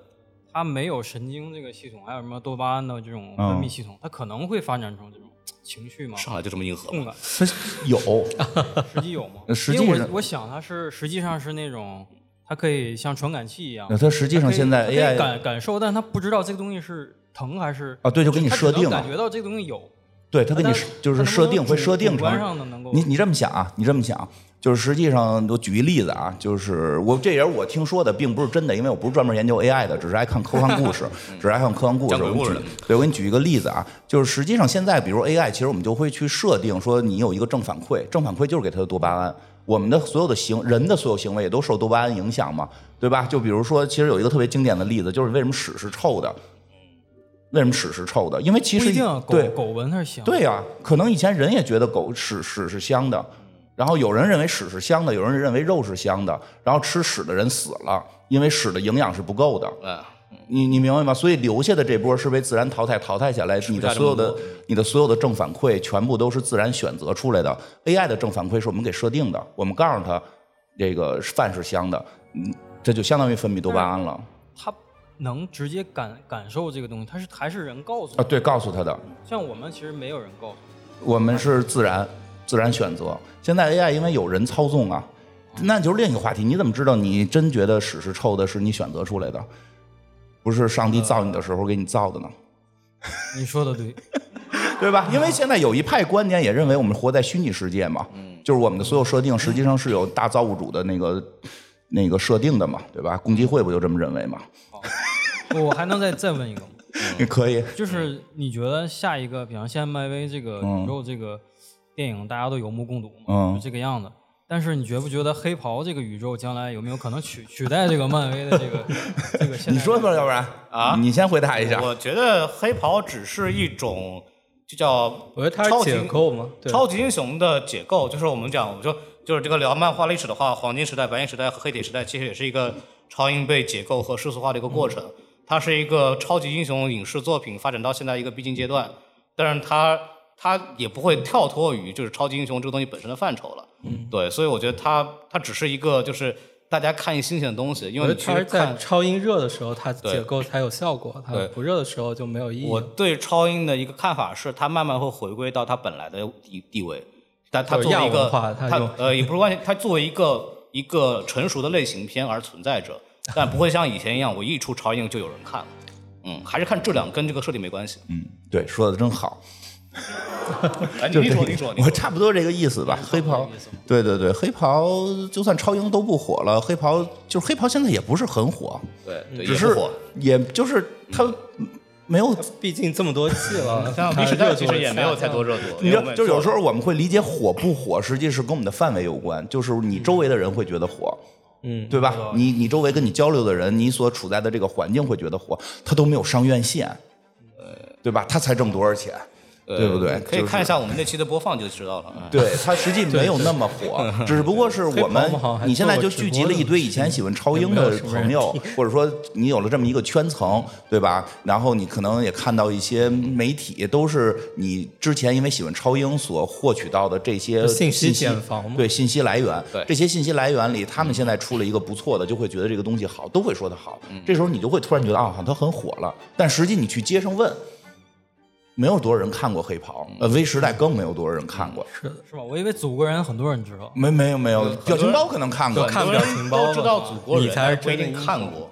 它没有神经这个系统，还有什么多巴胺的这种分泌系统，它可能会发展成这种情绪吗？上来就这么硬核痛感，它有 [LAUGHS] 实际有吗？实际上因为我我想它是实际上是那种，它可以像传感器一样那，它实际上它可以现在它可以 AI 感感受，但它不知道这个东西是疼还是啊，对，就给你它只能设定了，感觉到这个东西有，对，它给你但设就是设定会设定主观成上的能够你你这么想啊，你这么想，就是实际上我举一例子啊，就是我这也是我听说的，并不是真的，因为我不是专门研究 AI 的，只是爱看科幻故事，[LAUGHS] 只是爱看科幻故事。对，我给你举一个例子啊，就是实际上现在比如 AI，其实我们就会去设定说你有一个正反馈，正反馈就是给它的多巴胺。我们的所有的行人的所有行为也都受多巴胺影响嘛，对吧？就比如说，其实有一个特别经典的例子，就是为什么屎是臭的？为什么屎是臭的？因为其实一定啊，狗对狗闻它是香，对呀、可能以前人也觉得狗屎屎是香的，然后有人认为屎是香的，有人认为肉是香的，然后吃屎的人死了，因为屎的营养是不够的。嗯，你你明白吗？所以留下的这波是被自然淘汰淘汰下来，你的所有的你的所有的正反馈全部都是自然选择出来的。AI 的正反馈是我们给设定的，我们告诉他这个饭是香的，嗯，这就相当于分泌多巴胺了他能直接感感受这个东西，他是还是人告诉啊！它。对，告诉他的。像我们其实没有人告诉我们是自然自然选择。现在 AI 因为有人操纵啊，那就是另一个话题。你怎么知道你真觉得屎是臭的，是你选择出来的，不是上帝造你的时候给你造的呢？你说的对，[LAUGHS] 对吧？因为现在有一派观点也认为我们活在虚拟世界嘛，就是我们的所有设定实际上是有大造物主的那个那个设定的嘛，对吧？共济会不就这么认为嘛？我还能再再问一个吗？[LAUGHS] 你可以，就是你觉得下一个，比方现在漫威这个宇宙这个电影，大家都有目共睹嘛，嗯就这个样子。但是你觉不觉得黑袍这个宇宙将来有没有可能取取代这个漫威的这个 [LAUGHS] 这个现在？你说说，要不然啊你先回答一下。我觉得黑袍只是一种就叫我觉得它是超级解构嘛，超级英雄的解构，就是我们讲，我们说就是这个聊漫画历史的话，黄金时代、白银时代和黑铁时代，其实也是一个超英被解构和世俗化的一个过程。它是一个超级英雄影视作品发展到现在一个必经阶段，但是它它也不会跳脱于就是超级英雄这个东西本身的范畴了。嗯，对，所以我觉得它它只是一个就是大家看一新鲜的东西，因为它是在看超音热的时候，它对解构才有效果，它对不热的时候就没有意义。我对超英的一个看法是，它慢慢会回归到它本来的地地位，但它作为一个它它呃也不是关系，它作为一个 [LAUGHS] 一个成熟的类型片而存在着，但不会像以前一样，我一出超英就有人看了。嗯，还是看质量，跟这个设定没关系。嗯，对，说的真好。[LAUGHS] 哎，你就你说，你说，我差不多这个意思吧。黑袍，对对对，黑袍就算超英都不火了，黑袍就是黑袍现在也不是很火，对对，只是也不火。也就是他没有。毕竟这么多季了，像 [LAUGHS] 它 B 时代其实也没有太多热度，你知道，就有时候我们会理解火不火，实际是跟我们的范围有关。就是你周围的人会觉得火，嗯，对吧？你你周围跟你交流的人，你所处在的这个环境会觉得火，他都没有上院线，呃对吧？他才挣多少钱，对不对？可以看一下我们那期的播放就知道了。嗯对，它实际没有那么火，[LAUGHS] 只不过是我们你现在就聚集了一堆以前喜欢超英的朋友，或者说你有了这么一个圈层，对吧？然后你可能也看到一些媒体都是你之前因为喜欢超英所获取到的这些信息息茧房对信息来源，对这些信息来源里，他们现在出了一个不错的，就会觉得这个东西好，都会说它好。嗯这时候你就会突然觉得啊，好像它很火了，但实际你去街上问。没有多少人看过黑袍，呃，微时代更没有多少人看过。是的，是吧？我以为祖国人很多人知道。没没有没有，表情包可能看过就，看表情包都知道祖国人，你才不一定看过。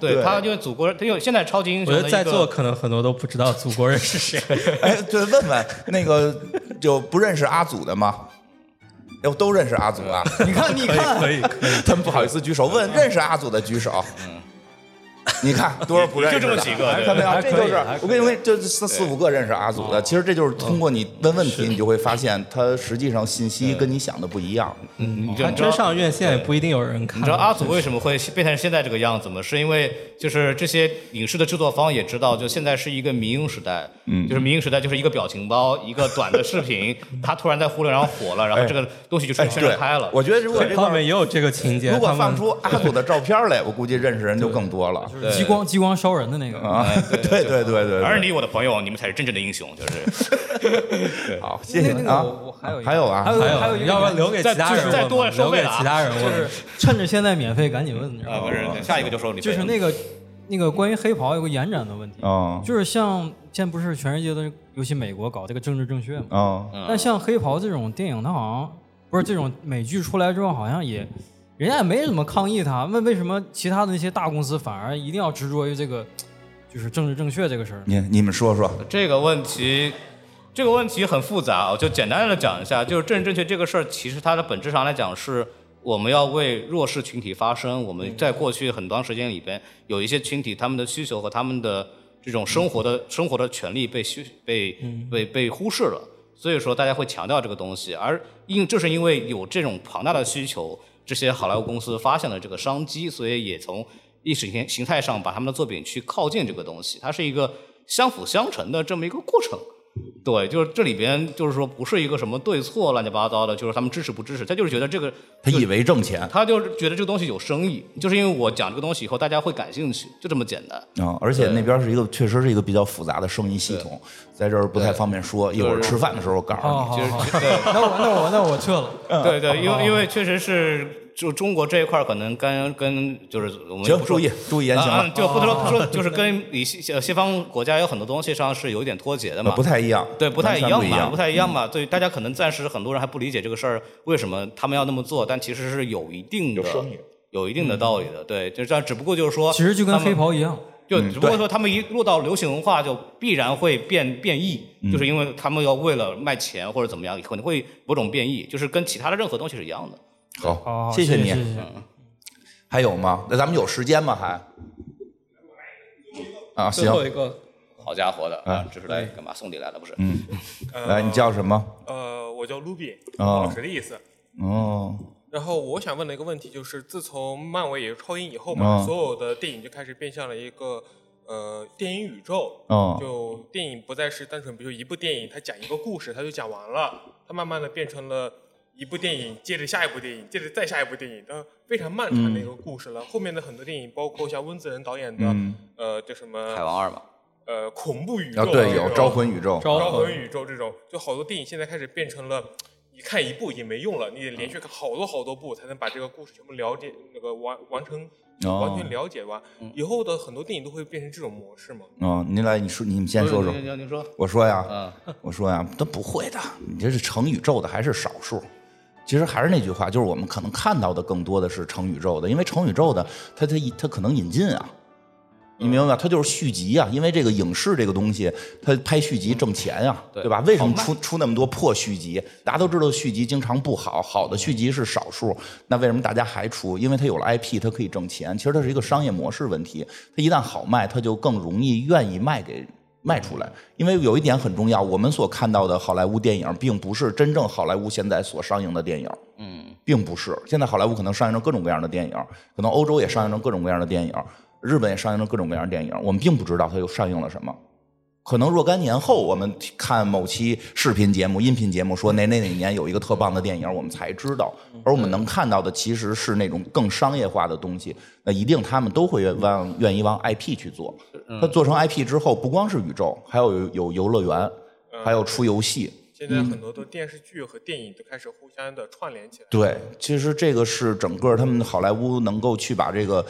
对对他，因为祖国人，他有现在超级英雄我觉得在座，可能很多都不知道祖国人是谁。[LAUGHS] 哎，对，问问那个就不认识阿祖的吗？要，都认识阿祖啊！你看，你看，可以可以，[LAUGHS] 他们不好意思举手，问认识阿祖的举手。[LAUGHS] 你看 [LAUGHS] 多少不认识的？就这么几个对看没有？这就是我跟你说，就四四五个认识阿祖的。其实这就是通过你问问题，你就会发现他实际上信息跟你想的不一样。嗯，他真上院线也不一定有人看。你知道阿祖为什么会变成现在这个样子吗？是因为就是这些影视的制作方也知道，就现在是一个民营时代，嗯，就是民营时代就是一个表情包，一个短的视频，[LAUGHS] 他突然在互联网火了，然后这个东西就出哎，去宣传开了。我觉得如果这方面也有这个情节，如果放出阿祖的照片来，我估计认识人就更多了。激光激光烧人的那个。啊，对对对对对。而你我的朋友，你们才是真正的英雄，就是。[LAUGHS] 好，谢谢那你啊个我我。还有还有啊，还有还有，一个要不然留给其他人再多收留给其他人问。就是趁着现在免费，赶紧问，你知道啊，吗？不是，下一个就说你就是那个那个关于黑袍有个延展的问题，哦就是像现在不是全世界都，尤其美国搞这个政治正确嘛？哦，但像黑袍这种电影，它好像不是这种美剧出来之后，好像也人家也没怎么抗议他。问为什么其他的那些大公司反而一定要执着于这个就是政治正确这个事儿？你你们说说，这个问题，这个问题很复杂，我就简单的讲一下，就是政治正确这个事儿，其实它的本质上来讲是。我们要为弱势群体发声。我们在过去很长时间里边，有一些群体他们的需求和他们的这种生活的生活的权利被需被被被忽视了，所以说大家会强调这个东西。而因正是因为有这种庞大的需求，这些好莱坞公司发现了这个商机，所以也从意识形形态上把他们的作品去靠近这个东西，它是一个相辅相成的这么一个过程。对，就是这里边就是说不是一个什么对错乱七八糟的，就是他们支持不支持，他就是觉得这个他以为挣钱他就是觉得这个东西有生意，就是因为我讲这个东西以后大家会感兴趣，就这么简单。啊，而且那边是一个确实是一个比较复杂的生意系统，在这儿不太方便说，一会儿吃饭的时候告诉你。好好，其实对。那我那我那我撤了。对对，因为因为确实是就中国这一块儿可能跟跟就是我们行，不说注意注意言行就不能说说就是跟以西呃西方国家有很多东西上是有一点脱节的嘛，不太一样，对，不太一样嘛，不。太一样嘛。对，大家可能暂时很多人还不理解这个事儿，为什么他们要那么做，但其实是有一定的有一定的道理的。对，就这样，只不过就是说，其实就跟黑袍一样，就嗯对只不过说他们一落到流行文化，就必然会变变异，嗯就是因为他们要为了卖钱或者怎么样，可能会某种变异，就是跟其他的任何东西是一样的。好好，好谢你。谢谢谢。还有吗？那咱们有时间吗？还啊，最行，后一个好家伙的哎啊，这是来干嘛？送礼来了不是？嗯，呃来，你叫什么？呃，我叫 Ruby，哦老师的意思。哦，然后我想问的一个问题就是，自从漫威也是超英以后嘛，嗯。所有的电影就开始变向了一个呃电影宇宙。哦就电影不再是单纯，比如一部电影它讲一个故事，它就讲完了，它慢慢的变成了一部电影接着下一部电影，接着再下一部电影，它非常漫长的一个故事了。后面的很多电影，包括像温子仁导演的、嗯。呃叫什么海王二吧，呃恐怖宇宙啊，对，有招魂宇宙，招魂。宇宙这种，就好多电影现在开始变成了，你看一部已经没用了，你得连续看好多好多部才能把这个故事全部了解，那个完完成，哦完全了解完。以后的很多电影都会变成这种模式吗？哦，您来，你说，你们先说说。我说呀，嗯，我说呀，都不会的，你这是成宇宙的还是少数。其实还是那句话，就是我们可能看到的更多的是成宇宙的，因为成宇宙的它它它可能引进啊，你明白吧？它就是续集啊，因为这个影视这个东西，它拍续集挣钱啊，对对吧？为什么出出那么多破续集？大家都知道续集经常不好，好的续集是少数，那为什么大家还出？因为它有了 IP，它可以挣钱。其实它是一个商业模式问题，它一旦好卖，它就更容易愿意卖给卖出来。因为有一点很重要，我们所看到的好莱坞电影，并不是真正好莱坞现在所上映的电影。嗯，并不是。现在好莱坞可能上映着各种各样的电影，可能欧洲也上映着各种各样的电影，日本也上映了各种各样的电影，我们并不知道它又上映了什么。可能若干年后，我们看某期视频节目、音频节目说哪哪哪年有一个特棒的电影，我们才知道。而我们能看到的其实是那种更商业化的东西，那一定他们都会往愿意往 IP 去做。它做成 IP 之后，不光是宇宙，还有有游乐园，还有出游戏。现在很多的电视剧和电影都开始互相的串联起来。对，其实这个是整个他们好莱坞能够去把这个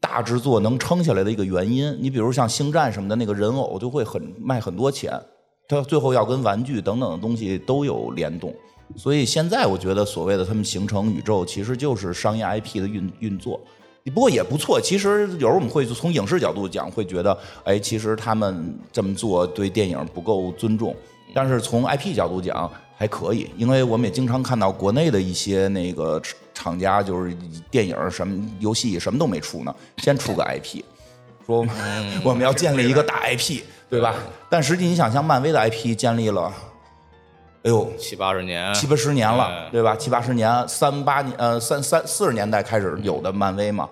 大制作能撑下来的一个原因。你比如像星战什么的，那个人偶就会很卖很多钱，它最后要跟玩具等等的东西都有联动。所以现在我觉得所谓的他们形成宇宙，其实就是商业 IP 的运运作。不过也不错，其实有时候我们会从影视角度讲，会觉得，哎，其实他们这么做对电影不够尊重。但是从 IP 角度讲还可以，因为我们也经常看到国内的一些那个厂家，就是电影什么游戏什么都没出呢，先出个 IP，说 [LAUGHS] 我们要建立一个大 IP，对吧？但实际你想，像漫威的 IP 建立了，哎呦，七八十年，七八十年了，哎对吧？七八十年，三八年，呃，三三四十年代开始有的漫威嘛，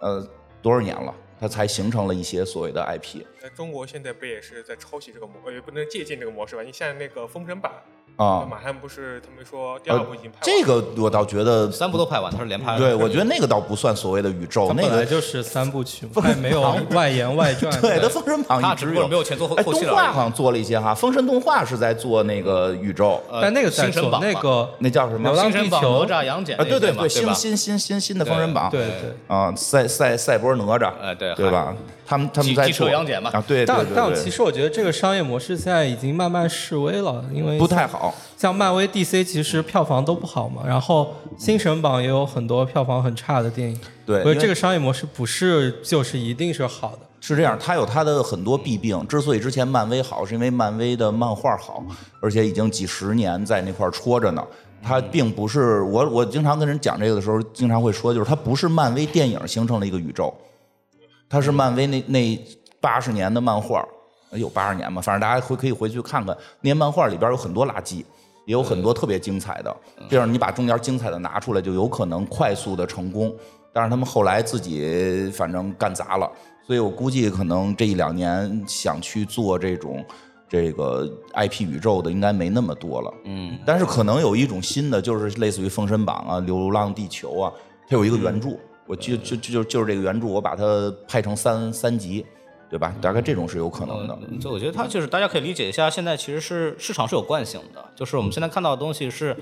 呃，多少年了，它才形成了一些所谓的 IP 在中国现在不也是在抄袭这个模，呃也不能借鉴这个模式吧？你像那个《封神榜》啊。马上不是他们说第二呃部已经拍完了、这个我倒觉得，三部都拍完，他是连拍的。对我觉得那个倒不算所谓的宇宙，那个本来就是三部曲嘛，还没有 [LAUGHS] 外延外传。[LAUGHS] 对，他封神榜它一直有只是没有前做后哎，后期了。动画好像做了一些哈，封神动画是在做那个宇宙，呃但那个在做星辰榜那个那叫什么流？浪星哪吒、杨戬啊，对对对新？新新新新的封神榜，对对。啊，赛赛赛博哪吒，哎对对吧？他们他们在做杨戬嘛啊，对对但对对但其实我觉得这个商业模式现在已经慢慢式微了，因为不太好。像漫威、DC 其实票房都不好嘛，然后新神榜也有很多票房很差的电影，对，所以这个商业模式不是就是一定是好的。是这样，它有它的很多弊病。之所以之前漫威好，是因为漫威的漫画好，而且已经几十年在那块儿戳着呢。它并不是我，我经常跟人讲这个的时候，经常会说，就是它不是漫威电影形成了一个宇宙，它是漫威那那八十年的漫画，呃有八十年嘛，反正大家回可以回去看看，那些漫画里边有很多垃圾，也有很多特别精彩的。这样你把中间精彩的拿出来，就有可能快速的成功。但是他们后来自己反正干砸了，所以我估计可能这一两年想去做这种这个 IP 宇宙的应该没那么多了。嗯，但是可能有一种新的，就是类似于《封神榜》啊，《流浪地球》啊，它有一个原著，我就就就就就是这个原著，我把它拍成三三集，对吧？大概这种是有可能的。就我觉得它就是大家可以理解一下，现在其实是市场是有惯性的，就是我们现在看到的东西是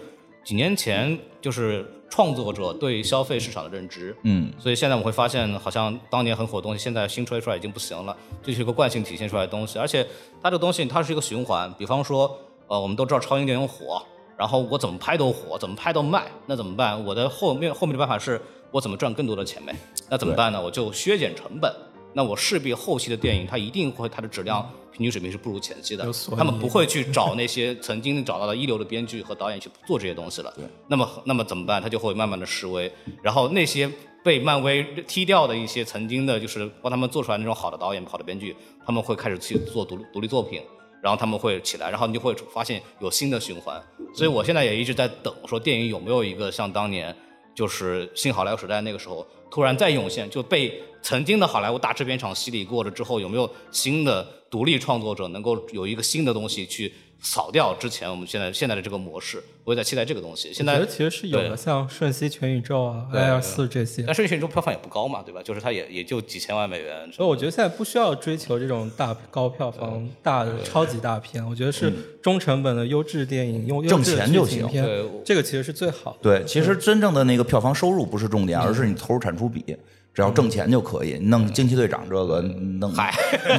几年前就是创作者对消费市场的认知，嗯，所以现在我们会发现，好像当年很火的东西，现在新吹出来已经不行了，这是一个惯性体现出来的东西，而且它这个东西它是一个循环，比方说，呃，我们都知道超英电影火，然后我怎么拍都火，怎么拍都卖，那怎么办？我的后面后面的办法是我怎么赚更多的钱呗？那怎么办呢？我就削减成本。那我势必后期的电影，它一定会它的质量平均水平是不如前期的，他们不会去找那些曾经找到的一流的编剧和导演去做这些东西了。那么那么怎么办？他就会慢慢的示威，然后那些被漫威踢掉的一些曾经的，就是帮他们做出来那种好的导演、好的编剧，他们会开始去做独独立作品，然后他们会起来，然后你就会发现有新的循环。所以我现在也一直在等，说电影有没有一个像当年就是新好莱坞时代那个时候突然再涌现，就被曾经的好莱坞大制片厂洗礼过了之后，有没有新的独立创作者能够有一个新的东西去扫掉之前我们现在现在的这个模式？我也在期待这个东西。现在其实是有的，像《瞬息全宇宙》啊、对 Air 四这些但。瞬息全宇宙票房也不高嘛，对吧？就是它也也就几千万美元。所以我觉得现在不需要追求这种大高票房、大的超级大片，我觉得是中成本的优质电影，用优挣质的钱就行对，这个其实是最好的。对，其实真正的那个票房收入不是重点，而是你投入产出比，只要挣钱就可以。弄惊奇队长这个弄，嗨，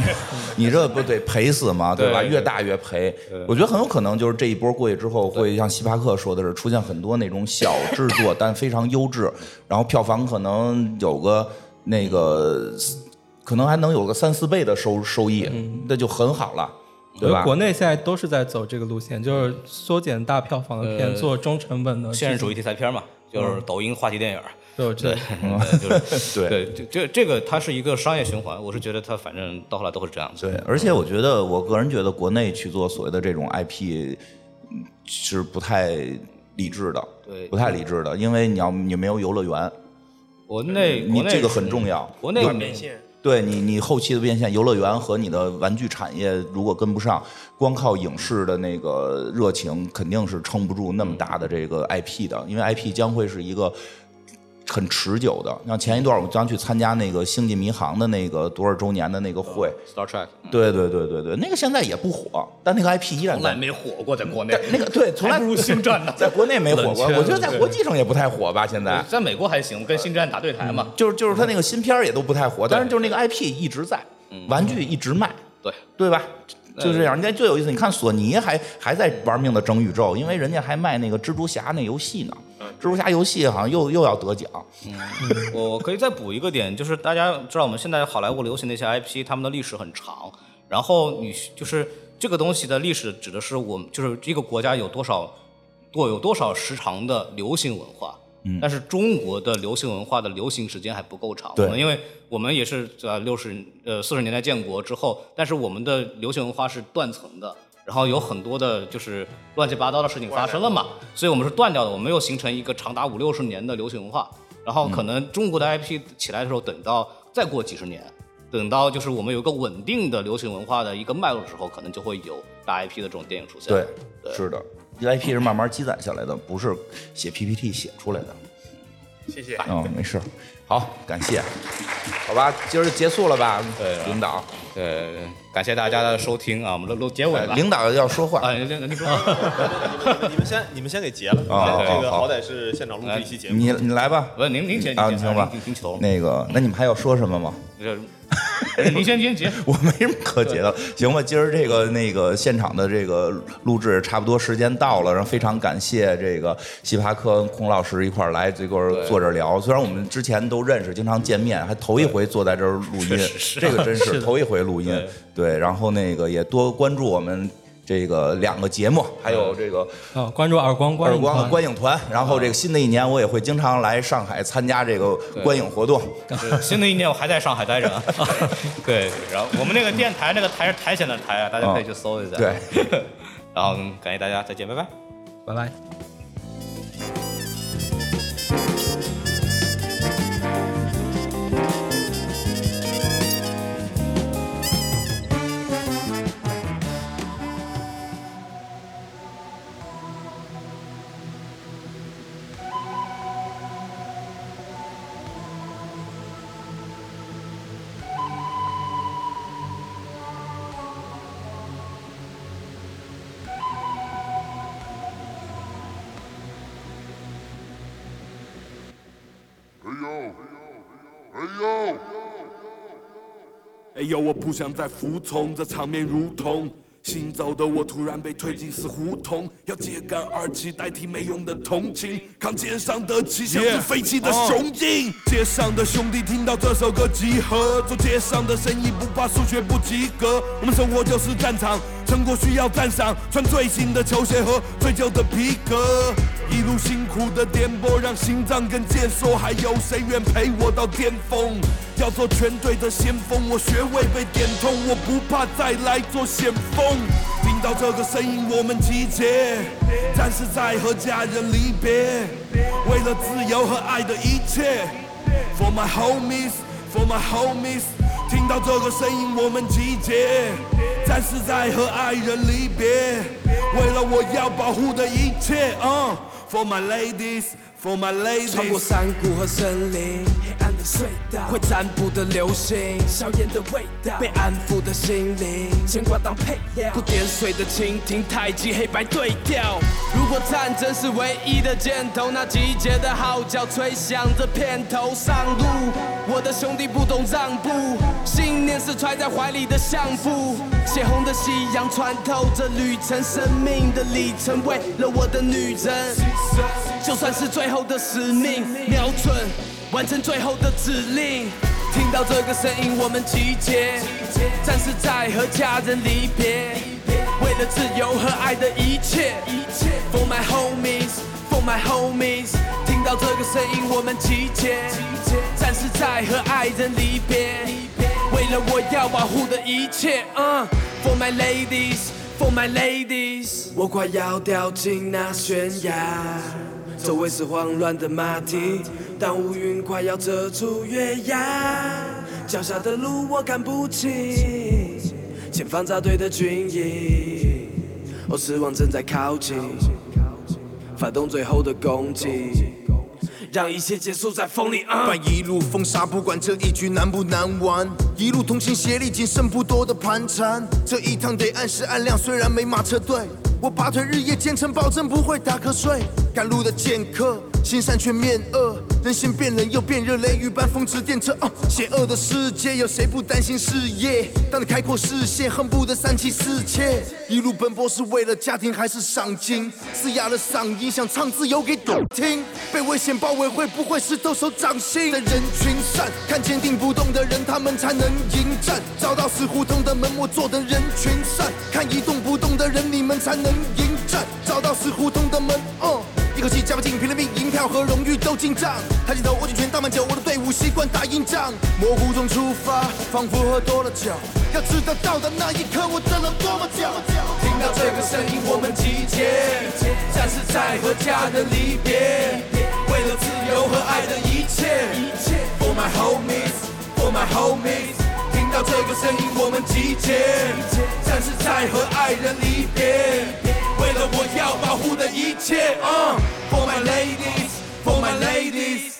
[LAUGHS] 你这不得赔死吗？对吧？越大越赔。我觉得很有可能就是这一波过去之后，会像希帕克说的是，出现很多那种小制作但非常优质，然后票房可能有个那个，可能还能有个三四倍的收收益，那就很好了，对吧？国内现在都是在走这个路线，就是缩减大票房的片，呃做中成本的现实主义义。题材片嘛，就是抖音话题电影。对，这对，[LAUGHS] 对就是对 [LAUGHS] 对，这这这个它是一个商业循环，我是觉得它反正到后来都是这样子。对，而且我觉得，我个人觉得，国内去做所谓的这种 IP 嗯是不太理智的，对不太理智的，因为你要你没有游乐园，国内你这个很重要。国内变现。对你，你后期的变现，游乐园和你的玩具产业如果跟不上，光靠影视的那个热情，肯定是撑不住那么大的这个 IP 的，因为 IP 将会是一个很持久的。像前一段我刚去参加那个《星际迷航》的那个多少周年的那个会，Star Trek 对对对对对，那个现在也不火，但那个 IP 依然在。从来没火过，在国内。那个对，从来不如星战呢 [LAUGHS] 在国内没火过。我觉得在国际上也不太火吧，现在。在美国还行，跟星战打对台嘛。就是就是他那个新片儿也都不太火，但是就是那个 IP 一直在，玩具一直卖，对，对吧？就是这样。人家最有意思，你看索尼还还在玩命的整宇宙，因为人家还卖那个蜘蛛侠那游戏呢。蜘蛛侠游戏好像又又要得奖，我我可以再补一个点，就是大家知道我们现在好莱坞流行的一些 IP，他们的历史很长，然后你就是这个东西的历史指的是我们就是一个国家有多少多有多少时长的流行文化。嗯。但是中国的流行文化的流行时间还不够长，对。因为我们也是呃六十呃四十年代建国之后，但是我们的流行文化是断层的，然后有很多的就是乱七八糟的事情发生了嘛，所以我们是断掉的，我们又形成一个长达五六十年的流行文化，然后可能中国的 IP 起来的时候，等到再过几十年，等到就是我们有一个稳定的流行文化的一个脉络的时候，可能就会有大 IP 的这种电影出现。对，是的，这 IP 是慢慢积攒下来的，不是写 PPT 写出来的。谢谢。嗯，没事，好，感谢，好吧，今儿就结束了吧？对领导，呃，感谢大家的收听啊，我们录录结尾了。领导要说话，啊，你你说，[LAUGHS] 你们先，你们先给结了。啊这个好好歹是现场录制一期节目。你你来吧。不是您您先啊，行吧您您起头，那个，那你们还要说什么吗？[LAUGHS] 这您先先结。[LAUGHS] 我没什么可结的，行吧？今儿这个那个现场的这个录制差不多时间到了，然后非常感谢这个西帕克跟孔老师一块儿来这块儿坐这儿聊。虽然我们之前都认识，经常见面，还头一回坐在这儿录音，这个真是头一回录音。对，然后那个也多关注我们这个两个节目，还有这个啊，关注耳光观耳光的观影团。然后这个新的一年，我也会经常来上海参加这个观影活动。新的一年我还在上海待着。[LAUGHS] 对，然后我们那个电台那个台是苔藓的台啊，大家可以去搜一下。对，[LAUGHS] 然后感谢大家，再见，拜拜。拜拜。哎呦，我不想再服从，这场面如同行走的我突然被推进死胡同，要揭竿而起代替没用的同情，扛肩上的旗像是飞起的雄鹰。街上的兄弟听到这首歌集合，做街上的生意不怕数学不及格，我们生活就是战场，成果需要赞赏，穿最新的球鞋和最旧的皮革。一路辛苦的颠簸，让心脏更健硕。还有谁愿陪我到巅峰？要做全队的先锋，我穴位被点通，我不怕再来做先锋。听到这个声音，我们集结，暂时在和家人离别，为了自由和爱的一切。For my homies, for my homies。听到这个声音，我们集结，暂时在和爱人离别，为了我要保护的一切。嗯 for my ladies, for my ladies 穿过。山谷和森林，隧道，会占卜的流星，硝烟的味道，被安抚的心灵，牵挂当配料，不点水的蜻蜓，太极黑白对调。如果战争是唯一的箭头，那集结的号角吹响着片头上路。我的兄弟不懂让步，信念是揣在怀里的相簿，血红的夕阳穿透这旅程，生命的里程，为了我的女人。就算是最后的使命，瞄准，完成最后的指令。听到这个声音，我们集结，战士在和家人离别，为了自由和爱的一切。For my homies, for my homies。听到这个声音，我们集结，战士在和爱人离别，为了我要保护的一切。嗯，For my ladies, for my ladies。我快要掉进那悬崖。周围是慌乱的马蹄，当乌云快要遮住月牙，脚下的路我看不清，前方扎堆的军营，哦，死亡正在靠近，发动最后的攻击，让一切结束在风里。啊伴一路风沙，不管这一局难不难玩，一路同心协力，仅剩不多的盘缠。这一趟得按时按量，虽然没马车队，我拔腿日夜兼程，保证不会打瞌睡。赶路的剑客，心善却面恶，人心变冷又变热，雷雨般风驰电掣。啊，险恶的世界，有谁不担心事业？当你开阔视线，恨不得三妻四妾。一路奔波是为了家庭还是赏金？嘶哑了嗓音，想唱自由给懂听。被危险包围，会不会是抖手掌心？在人群散，看坚定不动的人，他们才能迎战。找到死胡同的门，我坐等人群散。看移动不动的人，你们才能迎战。找到死胡同的门，嗯、一口气加把劲，拼了命，银票和荣誉都进账。抬起头，握紧拳，倒满酒，我的队伍习惯打硬仗。模糊中出发，仿佛喝多了酒。要知道到的那一刻，我等了多久。听到这个声音，我们集结，战士在和家人离别，为了自由和爱的一切。For my homies, for my homies。到这个声音我们集结像是在和爱人离别。为了我要保护的一切 oh for my ladies for my ladies